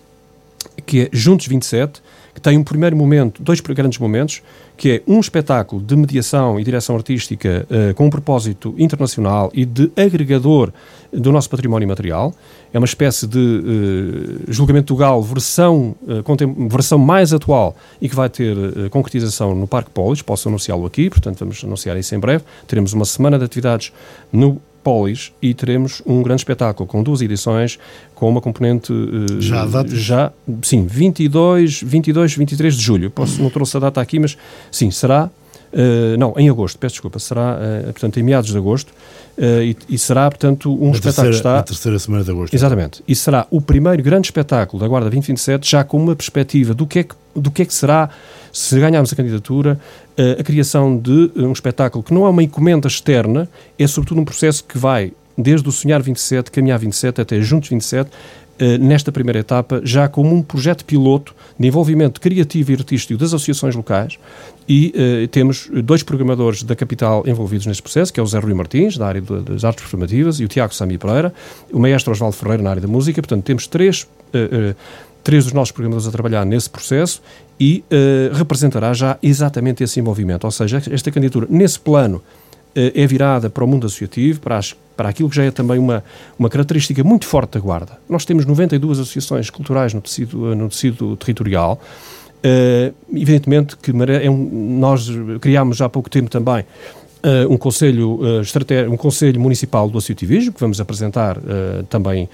que é Juntos 27, que tem um primeiro momento, dois grandes momentos, que é um espetáculo de mediação e direção artística uh, com um propósito internacional e de agregador do nosso património material. É uma espécie de uh, julgamento do Galo versão, uh, versão mais atual e que vai ter concretização no Parque Polis. Posso anunciá-lo aqui, portanto vamos anunciar isso em breve. Teremos uma semana de atividades no Polis e teremos um grande espetáculo com duas edições, com uma componente. Uh, já data? Já, sim, 22, 22, 23 de julho. Posso, não trouxe a data aqui, mas sim, será. Uh, não, em agosto, peço desculpa, será, uh, portanto, em meados de agosto, uh, e, e, será, portanto, um espetáculo terceira, que está... A terceira semana de agosto. Exatamente. E será o primeiro grande espetáculo da Guarda 2027, já com uma perspectiva do que é que, do que, é que será, se ganharmos a candidatura, a criação de um espetáculo que não é uma encomenda externa, é sobretudo um processo que vai desde o Sonhar 27, Caminhar 27 até Juntos 27, eh, nesta primeira etapa, já como um projeto piloto de envolvimento criativo e artístico das associações locais e uh, temos dois programadores da capital envolvidos neste processo, que é o Zé Rui Martins, da área das artes performativas, e o Tiago Sami Pereira, o maestro Osvaldo Ferreira, na área da música. Portanto, temos três, uh, uh, três dos nossos programadores a trabalhar nesse processo e representará já exatamente esse envolvimento. Ou seja, esta candidatura, nesse plano, é virada para o mundo associativo, para, as, para aquilo que já é também uma, uma característica muito forte da Guarda. Nós temos 92 associações culturais no tecido, no tecido territorial. Uh, evidentemente que é um, nós criámos há pouco tempo também Uh, um, conselho, uh, um Conselho Municipal do Associativismo, que vamos apresentar uh, também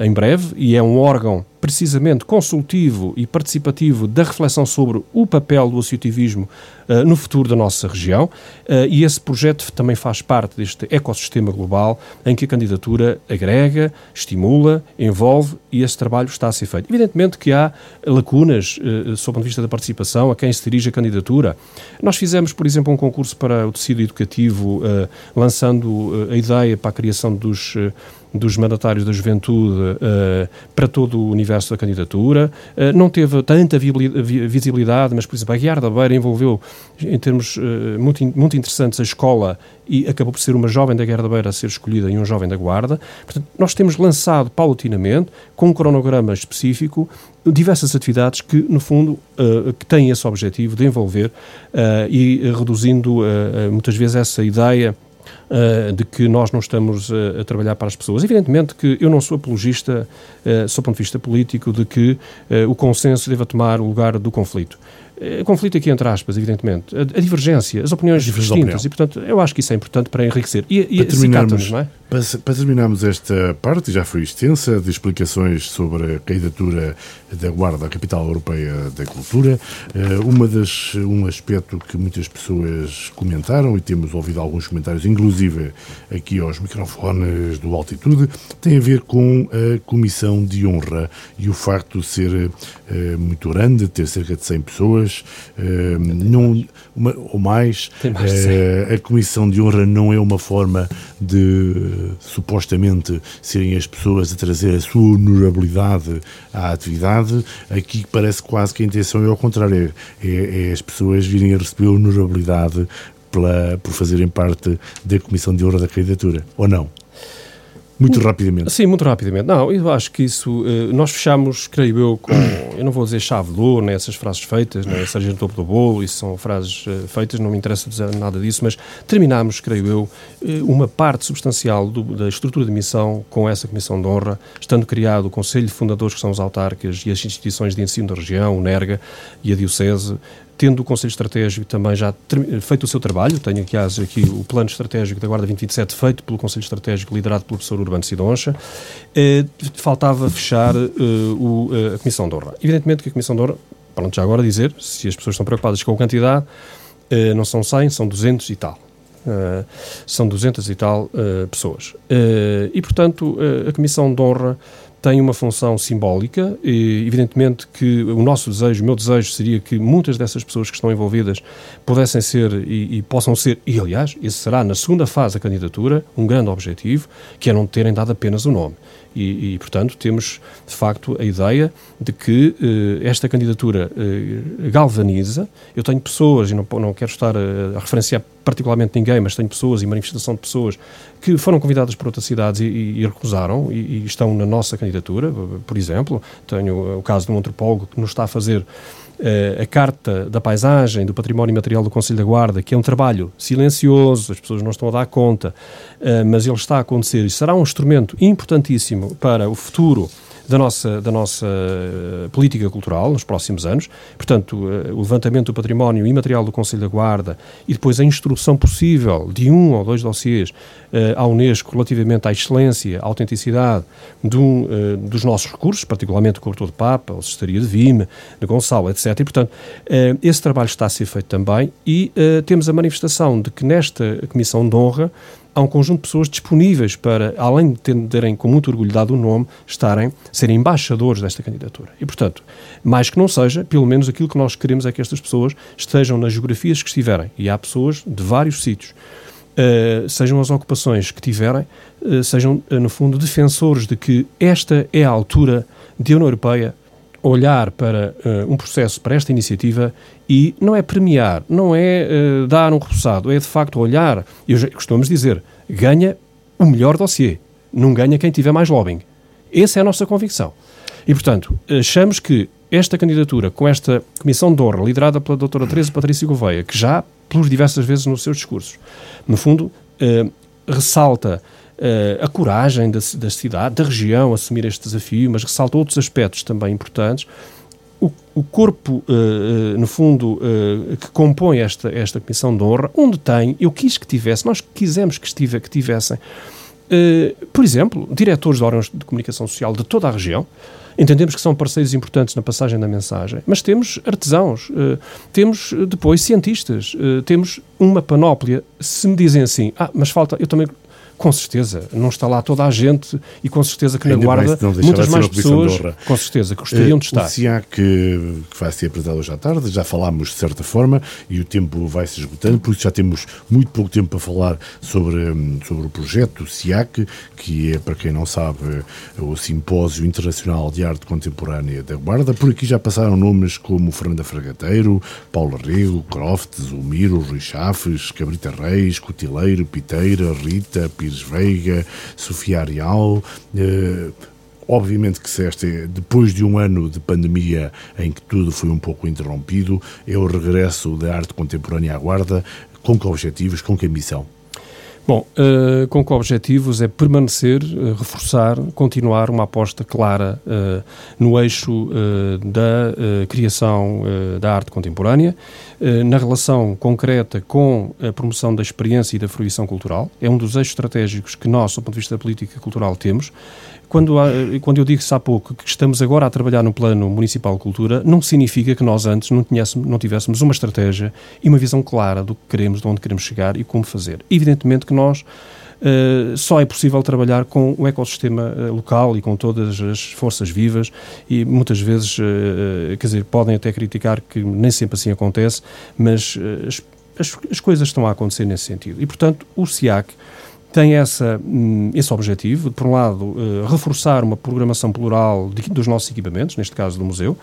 em breve, e é um órgão precisamente consultivo e participativo da reflexão sobre o papel do associativismo uh, no futuro da nossa região uh, e esse projeto também faz parte deste ecossistema global em que a candidatura agrega, estimula, envolve e esse trabalho está a ser feito. Evidentemente que há lacunas uh, sob o ponto de vista da participação a quem se dirige a candidatura. Nós fizemos, por exemplo, um concurso para o tecido educativo, lançando a ideia para a criação dos dos mandatários da juventude uh, para todo o universo da candidatura. Uh, não teve tanta visibilidade, mas, por exemplo, a Guiar da Beira envolveu, em termos uh, muito, muito interessantes, a escola e acabou por ser uma jovem da Guerra da Beira a ser escolhida e um jovem da Guarda. Portanto, nós temos lançado paulatinamente, com um cronograma específico, diversas atividades que, no fundo, uh, que têm esse objetivo de envolver uh, e reduzindo uh, muitas vezes essa ideia uh, de que nós não estamos a, a, trabalhar para as pessoas. Evidentemente que eu não sou apologista, uh, sob o ponto de vista político, de que uh, o consenso deva tomar o lugar do conflito. Eh, conflito aqui entre aspas, evidentemente, a, a divergência, as opiniões distintas, e portanto eu acho que isso é importante para enriquecer. E, e para, terminarmos, não é? Para, terminarmos esta parte, já foi extensa, de explicações sobre a candidatura da Guarda à Capital Europeia da Cultura, eh, uma das, um aspecto que muitas pessoas comentaram, e temos ouvido alguns comentários, inclusive aqui aos microfones do Altitude, tem a ver com a Comissão de Honra e o facto de ser eh, muito grande, ter cerca de 100 pessoas, uh, não, uma, ou mais. mais a Comissão de Honra não é uma forma de, supostamente, serem as pessoas a trazer a sua honorabilidade à atividade. Aqui parece quase que a intenção é ao contrário, é, é as pessoas virem a receber honorabilidade pela, por fazerem parte da Comissão de Honra da candidatura, ou não? Muito rapidamente. Sim, muito rapidamente. Não, eu acho que isso. Eh, nós fechamos, creio eu, com. Eu não vou dizer chave de ouro, né, essas frases feitas, seja no topo do bolo, isso são frases uh, feitas, não me interessa dizer nada disso, mas terminámos, creio eu, eh, uma parte substancial do, da estrutura de missão com essa Comissão de Honra, estando criado o Conselho de Fundadores, que são os autarcas, e as instituições de ensino da região, o NERGA e a Diocese, tendo o Conselho Estratégico também já feito o seu trabalho, tenho aqui, aqui o plano estratégico da Guarda 2027 feito pelo Conselho Estratégico liderado pelo professor Urbano Sidoncha, eh, faltava fechar eh, o, eh, a Comissão de Honra. Evidentemente que a Comissão de Honra, pronto, já agora dizer, se as pessoas estão preocupadas com a quantidade, eh, não são 100, são 200 e tal. Uh, são 200 e tal uh, pessoas. Uh, e, portanto, a Comissão de Honra tem uma função simbólica e, evidentemente, que o nosso desejo, o meu desejo seria que muitas dessas pessoas que estão envolvidas pudessem ser e, e possam ser, e aliás, esse será na segunda fase da candidatura, um grande objetivo, que é não terem dado apenas o nome. E, e, portanto, temos de facto a ideia de que eh, esta candidatura eh, galvaniza. Eu tenho pessoas, e não, não quero estar a, a, referenciar particularmente ninguém, mas tenho pessoas e manifestação de pessoas que foram convidadas por outras cidades e, e recusaram e, e, estão na nossa candidatura. Por exemplo, tenho o caso de um antropólogo que nos está a fazer a Carta da Paisagem, do Património Imaterial do Conselho da Guarda, que é um trabalho silencioso, as pessoas não estão a dar conta, uh, mas ele está a acontecer. E será um instrumento importantíssimo para o futuro da nossa, da nossa uh, política cultural nos próximos anos. Portanto, uh, o levantamento do património imaterial do Conselho da Guarda e depois a instrução possível de um ou dois dossiês uh, à Unesco relativamente à excelência, à autenticidade do, dos nossos recursos, particularmente o Cortor de Papa, a Cestaria de Vime, de Gonçalo, etc. E, portanto, esse trabalho está a ser feito também e temos a manifestação de que nesta Comissão de Honra há um conjunto de pessoas disponíveis para, além de terem com muito orgulho dado o nome, estarem, serem embaixadores desta candidatura. E, portanto, mais que não seja, pelo menos aquilo que nós queremos é que estas pessoas estejam nas geografias que estiverem. E há pessoas de vários sítios. Uh, sejam as ocupações que tiverem, uh, sejam, uh, no fundo, defensores de que esta é a altura de União Europeia olhar para uh, um processo, para esta iniciativa e não é premiar, não é uh, dar um repousado, é de facto olhar, já costumamos dizer, ganha o melhor dossiê, não ganha quem tiver mais lobbying. Essa é a nossa convicção. E, portanto, achamos que esta candidatura, com esta comissão de honra, liderada pela doutora Teresa Patrícia Gouveia, que já, por diversas vezes nos seus discursos, no fundo, uh, ressalta a coragem da, da cidade, da região, assumir este desafio, mas ressalta outros aspectos também importantes. O, o corpo, uh, no fundo, uh, que compõe esta, esta comissão de honra, onde tem, eu quis que tivesse, nós quisemos que, estive, que tivessem por exemplo, diretores de órgãos de comunicação social de toda a região, entendemos que são parceiros importantes na passagem da mensagem, mas temos artesãos, temos depois cientistas, temos uma panóplia. Se me dizem assim, ah, mas falta, eu também com certeza, não está lá toda a gente e com certeza que na Ainda Guarda muitas mais pessoas, com certeza, gostariam de estar. O SIAC que vai ser apresentado hoje à tarde, já falámos de certa forma e o tempo vai se esgotando, por isso já temos muito pouco tempo para falar sobre, hum, sobre o projeto SIAC, que é, para quem não sabe, o Simpósio Internacional de Arte Contemporânea da Guarda. Por aqui já passaram nomes como Fernanda Fragateiro, Paulo Rego, Crofts, Zulmiro, Rui Chafes, Cabrita Reis, Cotileiro, Piteira, Rita, Pires Veiga, Sofia Arial. Eh, obviamente que se esta, é, depois de um ano de pandemia em que tudo foi um pouco interrompido, é o regresso da arte contemporânea à Guarda. Com que objetivos, com que ambição? Bom, uh, com que objetivos é permanecer, uh, reforçar, continuar uma aposta clara uh, no eixo da criação da arte contemporânea, na relação concreta com a promoção da experiência e da fruição cultural. É um dos eixos estratégicos que nós, do ponto de vista da política cultural, temos. Quando, quando eu digo-se há pouco que estamos agora a trabalhar no plano municipal de cultura, não significa que nós antes não, não tivéssemos uma estratégia e uma visão clara do que queremos, de onde queremos chegar e como fazer. Evidentemente que nós Uh, só é possível trabalhar com o ecossistema uh, local e com todas as forças vivas e muitas vezes, uh, quer dizer, podem até criticar que nem sempre assim acontece, mas as, as, as, coisas estão a acontecer nesse sentido. E, portanto, o SIAC tem essa, hum, esse objetivo, por um lado, uh, reforçar uma programação plural de, dos nossos equipamentos, neste caso do museu,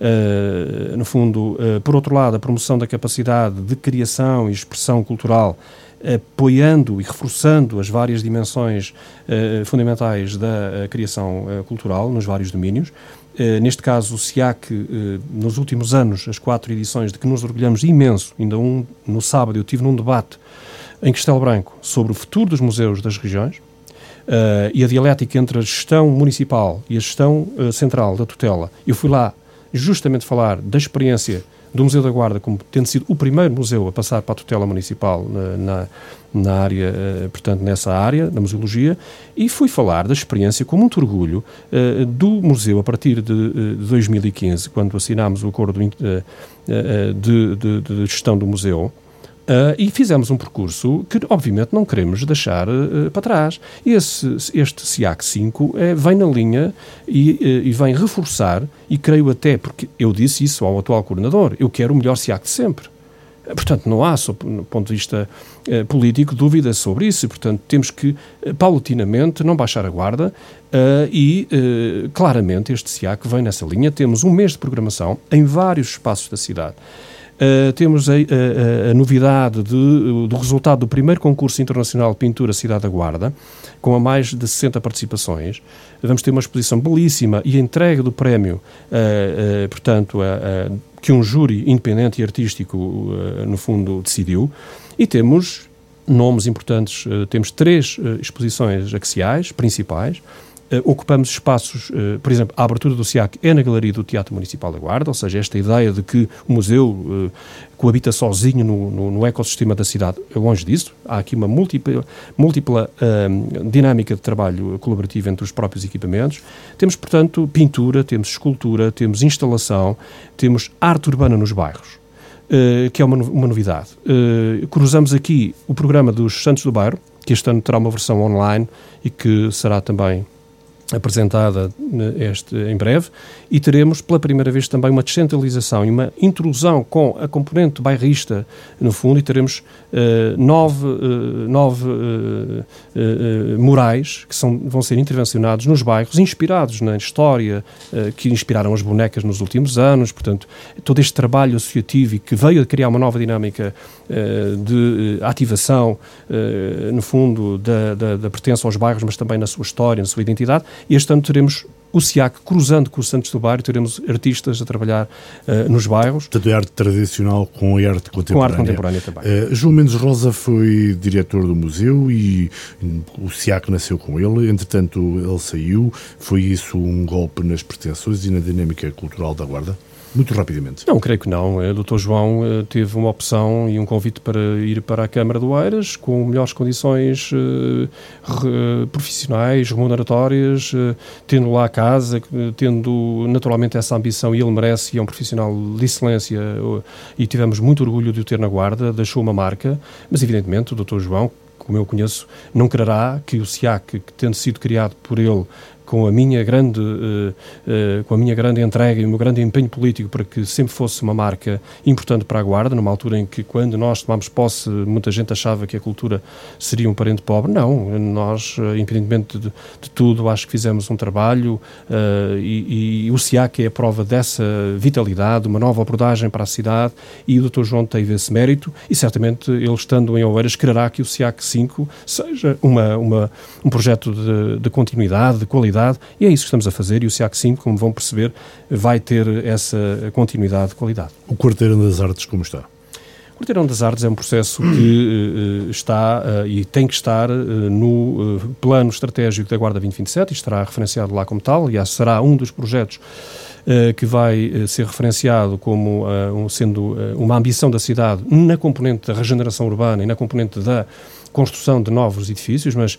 uh, no fundo, uh, por outro lado, a promoção da capacidade de criação e expressão cultural, apoiando e reforçando as várias dimensões fundamentais da criação cultural nos vários domínios, neste caso, o SIAC, nos últimos anos, as quatro edições de que nos orgulhamos imenso, ainda um no sábado eu tive num debate em Castelo Branco sobre o futuro dos museus das regiões uh, e a dialética entre a gestão municipal e a gestão uh, central da tutela. Eu fui lá justamente falar da experiência do Museu da Guarda como tendo sido o primeiro museu a passar para a tutela municipal na, na, na área, uh, portanto, nessa área, na museologia, e fui falar da experiência com muito orgulho uh, do museu a partir de, uh, de 2015, quando assinámos o acordo de, de, de gestão do museu, Uh, e fizemos um percurso que, obviamente, não queremos deixar uh, para trás. Esse, este SIAC 5 é, vem na linha e, uh, e, vem reforçar, e creio até, porque eu disse isso ao atual coordenador, eu quero o melhor SIAC de sempre. Portanto, não há, do ponto de vista político, dúvida sobre isso. Portanto, temos que, paulatinamente, não baixar a guarda e, claramente, este SIAC vem nessa linha. Temos um mês de programação em vários espaços da cidade. Uh, temos a, a, a novidade de, do resultado do primeiro concurso internacional de pintura Cidade da Guarda, com a mais de 60 participações. Vamos ter uma exposição belíssima e a entrega do prémio, uh, uh, portanto, que um júri independente e artístico, no fundo, decidiu. E temos nomes importantes, temos três exposições axiais, principais, ocupamos espaços, uh, por exemplo, a abertura do SIAC é na Galeria do Teatro Municipal da Guarda, ou seja, esta ideia de que o museu uh, coabita sozinho no, no, no, ecossistema da cidade, é longe disso. Há aqui uma múltipla, múltipla dinâmica de trabalho colaborativo entre os próprios equipamentos. Temos, portanto, pintura, temos escultura, temos instalação, temos arte urbana nos bairros. que é uma, uma novidade. cruzamos aqui o programa dos Santos do Bairro, que este ano terá uma versão online e que será também apresentada este, em breve e teremos pela primeira vez também uma descentralização e uma intrusão com a componente bairrista no fundo e teremos uh, nove, uh, nove uh, murais que são, vão ser intervencionados nos bairros, inspirados na história que inspiraram as bonecas nos últimos anos, portanto todo este trabalho associativo e que veio a criar uma nova dinâmica de ativação no fundo da, da, da pertença aos bairros mas também na sua história, na sua identidade este ano teremos o SIAC, cruzando com o Santos do Bairro, teremos artistas a trabalhar uh, nos bairros. Tanto a arte tradicional com a arte contemporânea. Com a arte contemporânea também. Uh, João Mendes Rosa foi diretor do museu e o SIAC nasceu com ele, entretanto ele saiu. Foi isso um golpe nas pretensões e na dinâmica cultural da Guarda? Muito rapidamente? Não, creio que não. O Dr. João eh, teve uma opção e um convite para ir para a Câmara do Eiras com melhores condições uh, profissionais, remuneratórias, tendo lá a casa, tendo naturalmente essa ambição e ele merece e é um profissional de excelência e tivemos muito orgulho de o ter na Guarda, deixou uma marca, mas evidentemente o Dr. João como eu conheço, não quererá que o SIAC, que tendo sido criado por ele com a minha grande uh, uh, com a minha grande entrega e o meu grande empenho político para que sempre fosse uma marca importante para a Guarda, numa altura em que quando nós tomámos posse muita gente achava que a cultura seria um parente pobre. Não, nós, uh, independentemente de, de, tudo, acho que fizemos um trabalho e, e, o SIAC é a prova dessa vitalidade, uma nova abordagem para a cidade e o Dr. João teve esse mérito e certamente ele estando em Oeiras quererá que o SIAC 5 seja uma, uma um projeto de, de continuidade, de qualidade qualidade, e é isso que estamos a fazer, e o SIAC 5, como vão perceber, vai ter essa continuidade de qualidade. O Quarteirão das Artes como está? O Quarteirão das Artes é um processo que uh, está uh, e tem que estar uh, no plano estratégico da Guarda 2027 e estará referenciado lá como tal. Aliás, será um dos projetos que vai ser referenciado como um, sendo uma ambição da cidade na componente da regeneração urbana e na componente da construção de novos edifícios, mas, uh,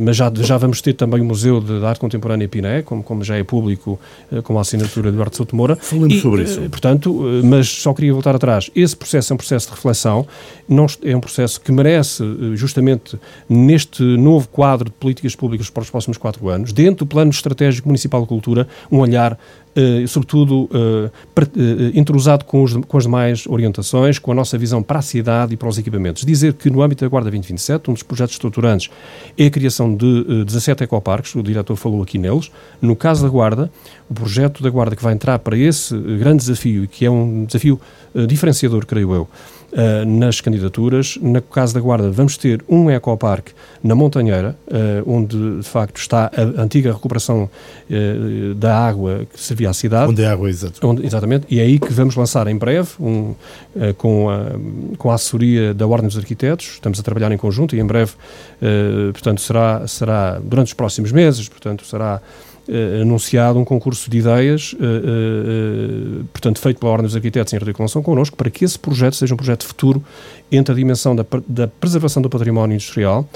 mas já, já vamos ter também o Museu de Arte Contemporânea Piné, como, como já é público, uh, com a assinatura de Eduardo Souto Moura. Falemos sobre isso. Uh, portanto, mas só queria voltar atrás. Esse processo é um processo de reflexão, não, é um processo que merece, justamente neste novo quadro de políticas públicas para os próximos quatro anos, dentro do Plano Estratégico Municipal de Cultura, um olhar Uh, sobretudo uh, uh, entrosado com, os, com as demais orientações, com a nossa visão para a cidade e para os equipamentos. Dizer que no âmbito da Guarda 2027, um dos projetos estruturantes é a criação de uh, 17 ecoparques, o diretor falou aqui neles. No caso da Guarda, o projeto da Guarda que vai entrar para esse grande desafio, que é um desafio diferenciador, creio eu, uh, nas candidaturas. No caso da Guarda, vamos ter um ecoparque na Montanheira, uh, onde de facto está a antiga recuperação uh, da água que servia à cidade. Onde é água, exato. Onde, exatamente, e é aí que vamos lançar em breve, um, com, a, com a assessoria da Ordem dos Arquitetos, estamos a trabalhar em conjunto e em breve, portanto, será, será durante os próximos meses, portanto, será uh, anunciado um concurso de ideias, uh, uh, portanto, feito pela Ordem dos Arquitetos em articulação connosco, para que esse projeto seja um projeto futuro entre a dimensão da, da preservação do património industrial,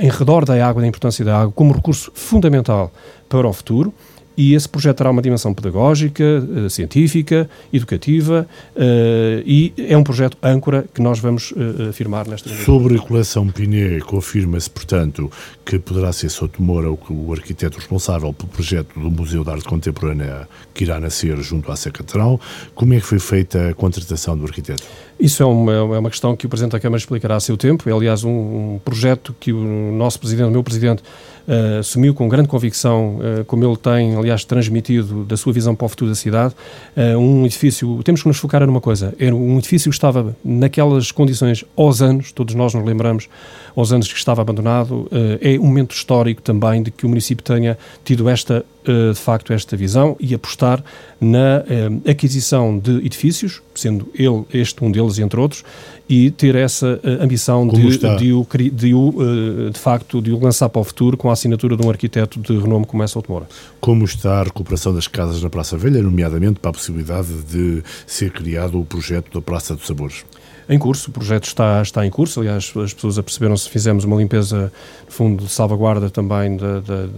em redor da água, da importância da água, como recurso fundamental para o futuro, e esse projeto terá uma dimensão pedagógica, uh, científica, educativa uh, e é um projeto âncora que nós vamos uh, afirmar nesta Sobre a coleção Piné, confirma-se, portanto, que poderá ser Sotomora o, o arquiteto responsável pelo projeto do Museu de Arte Contemporânea que irá nascer junto à Sé Catedral. Como é que foi feita a contratação do arquiteto? Isso é uma, é uma questão que o Presidente da Câmara explicará a seu tempo. É, aliás, um, um projeto que o nosso Presidente, o meu Presidente, uh, assumiu com grande convicção, uh, como ele tem, aliás, transmitido da sua visão para o futuro da cidade. Uh, um edifício, temos que nos focar numa coisa, era um edifício que estava naquelas condições aos anos, todos nós nos lembramos, aos anos que estava abandonado. é um momento histórico também de que o município tenha tido esta de facto esta visão e apostar na aquisição de edifícios, sendo ele este um deles entre outros, e ter essa ambição de, de, o, de, o, de facto de o lançar para o futuro com a assinatura de um arquiteto de renome como essa Moura. Como está a recuperação das casas na Praça Velha, nomeadamente para a possibilidade de ser criado o projeto da Praça dos Sabores? em curso, o projeto está, está em curso, aliás, as pessoas aperceberam-se, fizemos uma limpeza, no fundo, de salvaguarda também da, da,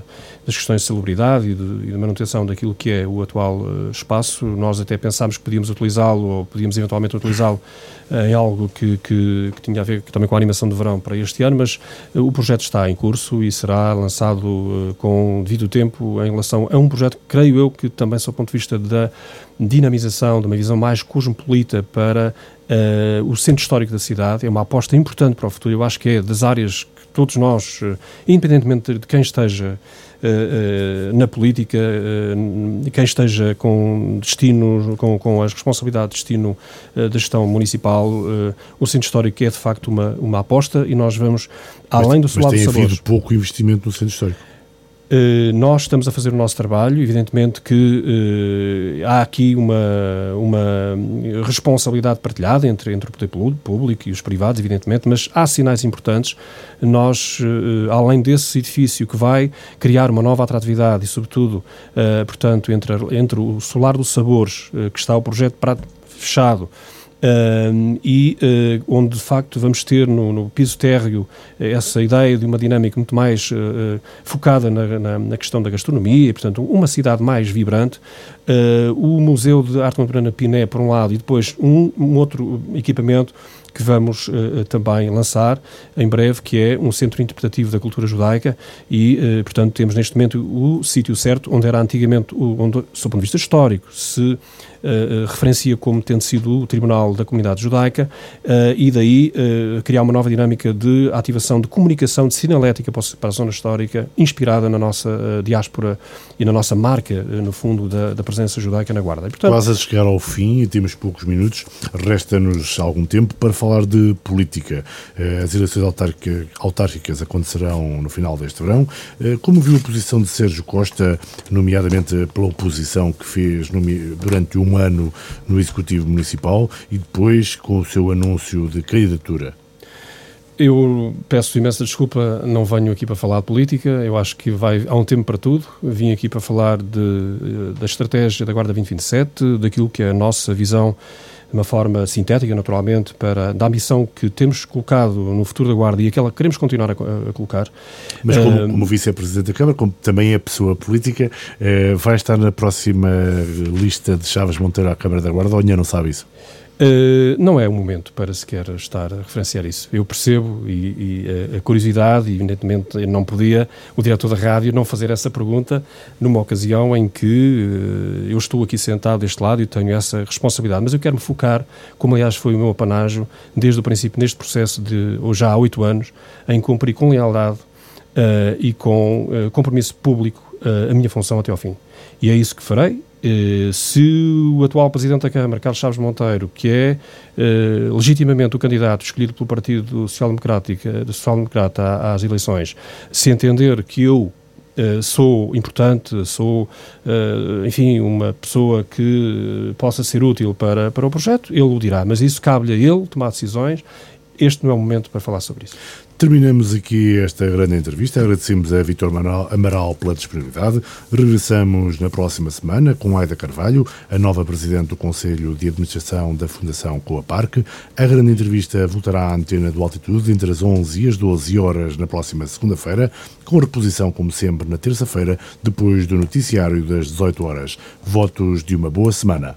das questões de celebridade e de, e de, manutenção daquilo que é o atual uh, espaço. Nós até pensámos que podíamos utilizá-lo ou podíamos eventualmente utilizá-lo uh, em algo que, que, que, tinha a ver também com a animação de verão para este ano, mas uh, o projeto está em curso e será lançado com devido tempo em relação a um projeto creio eu que também, sob o ponto de vista da dinamização, de uma visão mais cosmopolita para Uh, o centro histórico da cidade é uma aposta importante para o futuro. Eu acho que é das áreas que todos nós, independentemente de quem esteja na política, quem esteja com destino, com, com as responsabilidades de destino da gestão municipal, o centro histórico é de facto uma, uma aposta e nós vamos, além mas, do seu lado mas tem havido pouco investimento no centro histórico. Uh, nós estamos a fazer o nosso trabalho, evidentemente que uh, há aqui uma, uma responsabilidade partilhada entre, entre o poder público e os privados, evidentemente, mas há sinais importantes. Nós, uh, além desse edifício que vai criar uma nova atratividade e, sobretudo, portanto, entre, entre o Solar dos Sabores, que está o projeto fechado, Uh, e uh, onde de facto vamos ter no, no, piso térreo essa ideia de uma dinâmica muito mais uh, focada na, na, na, questão da gastronomia, portanto, uma cidade mais vibrante. o Museu de Arte Contemporânea Piné, por um lado, e depois um, um outro equipamento que vamos uh, também lançar em breve, que é um centro interpretativo da cultura judaica e, uh, portanto, temos neste momento o sítio certo onde era antigamente, onde, sob o ponto de vista histórico, se uh, referencia como tendo sido o Tribunal da Comunidade Judaica e daí criar uma nova dinâmica de ativação de comunicação, de sinalética para a zona histórica, inspirada na nossa diáspora e na nossa marca, no fundo, da, da, presença judaica na Guarda. E, portanto, Quase a chegar ao fim e temos poucos minutos, resta-nos algum tempo para falar de política. As eleições autárquicas, acontecerão no final deste verão. Como viu a posição de Sérgio Costa, nomeadamente pela oposição que fez durante um ano no Executivo Municipal e depois com o seu anúncio de candidatura? Eu peço imensa desculpa, não venho aqui para falar de política, eu acho que vai, há um tempo para tudo. Vim aqui para falar de, da estratégia da Guarda 2027, daquilo que é a nossa visão de uma forma sintética, naturalmente, para, da ambição que temos colocado no futuro da Guarda e aquela que queremos continuar a, a colocar. Mas como, uh, como vice-presidente da Câmara, como também é pessoa política, uh, vai estar na próxima lista de Chaves Monteiro à Câmara da Guarda ou ainda não sabe isso? Uh, não é o momento para sequer estar a referenciar isso. Eu percebo e, e eh, a curiosidade, e evidentemente não podia o diretor da rádio não fazer essa pergunta numa ocasião em que uh, eu estou aqui sentado deste lado e tenho essa responsabilidade. Mas eu quero me focar, como aliás foi o meu apanágio desde o princípio neste processo de, ou já há oito anos, em cumprir com lealdade uh, e com compromisso público a minha função até ao fim. E é isso que farei eh, se o atual Presidente da Câmara, Carlos Chaves Monteiro, que é eh, legitimamente o candidato escolhido pelo Partido Social Democrata às eleições, se entender que eu Uh, sou importante, sou, enfim, uma pessoa que possa ser útil para, para o projeto, ele o dirá. Mas isso cabe-lhe a ele tomar decisões. Este não é o momento para falar sobre isso. Terminamos aqui esta grande entrevista. Agradecemos a Vitor Amaral pela disponibilidade. Regressamos na próxima semana com Aida Carvalho, a nova Presidente do Conselho de Administração da Fundação Coa Parque. A grande entrevista voltará à antena do Altitude entre as 11 e as 12 horas na próxima segunda-feira, com reposição, como sempre, na terça-feira, depois do noticiário das 18 horas. Votos de uma boa semana.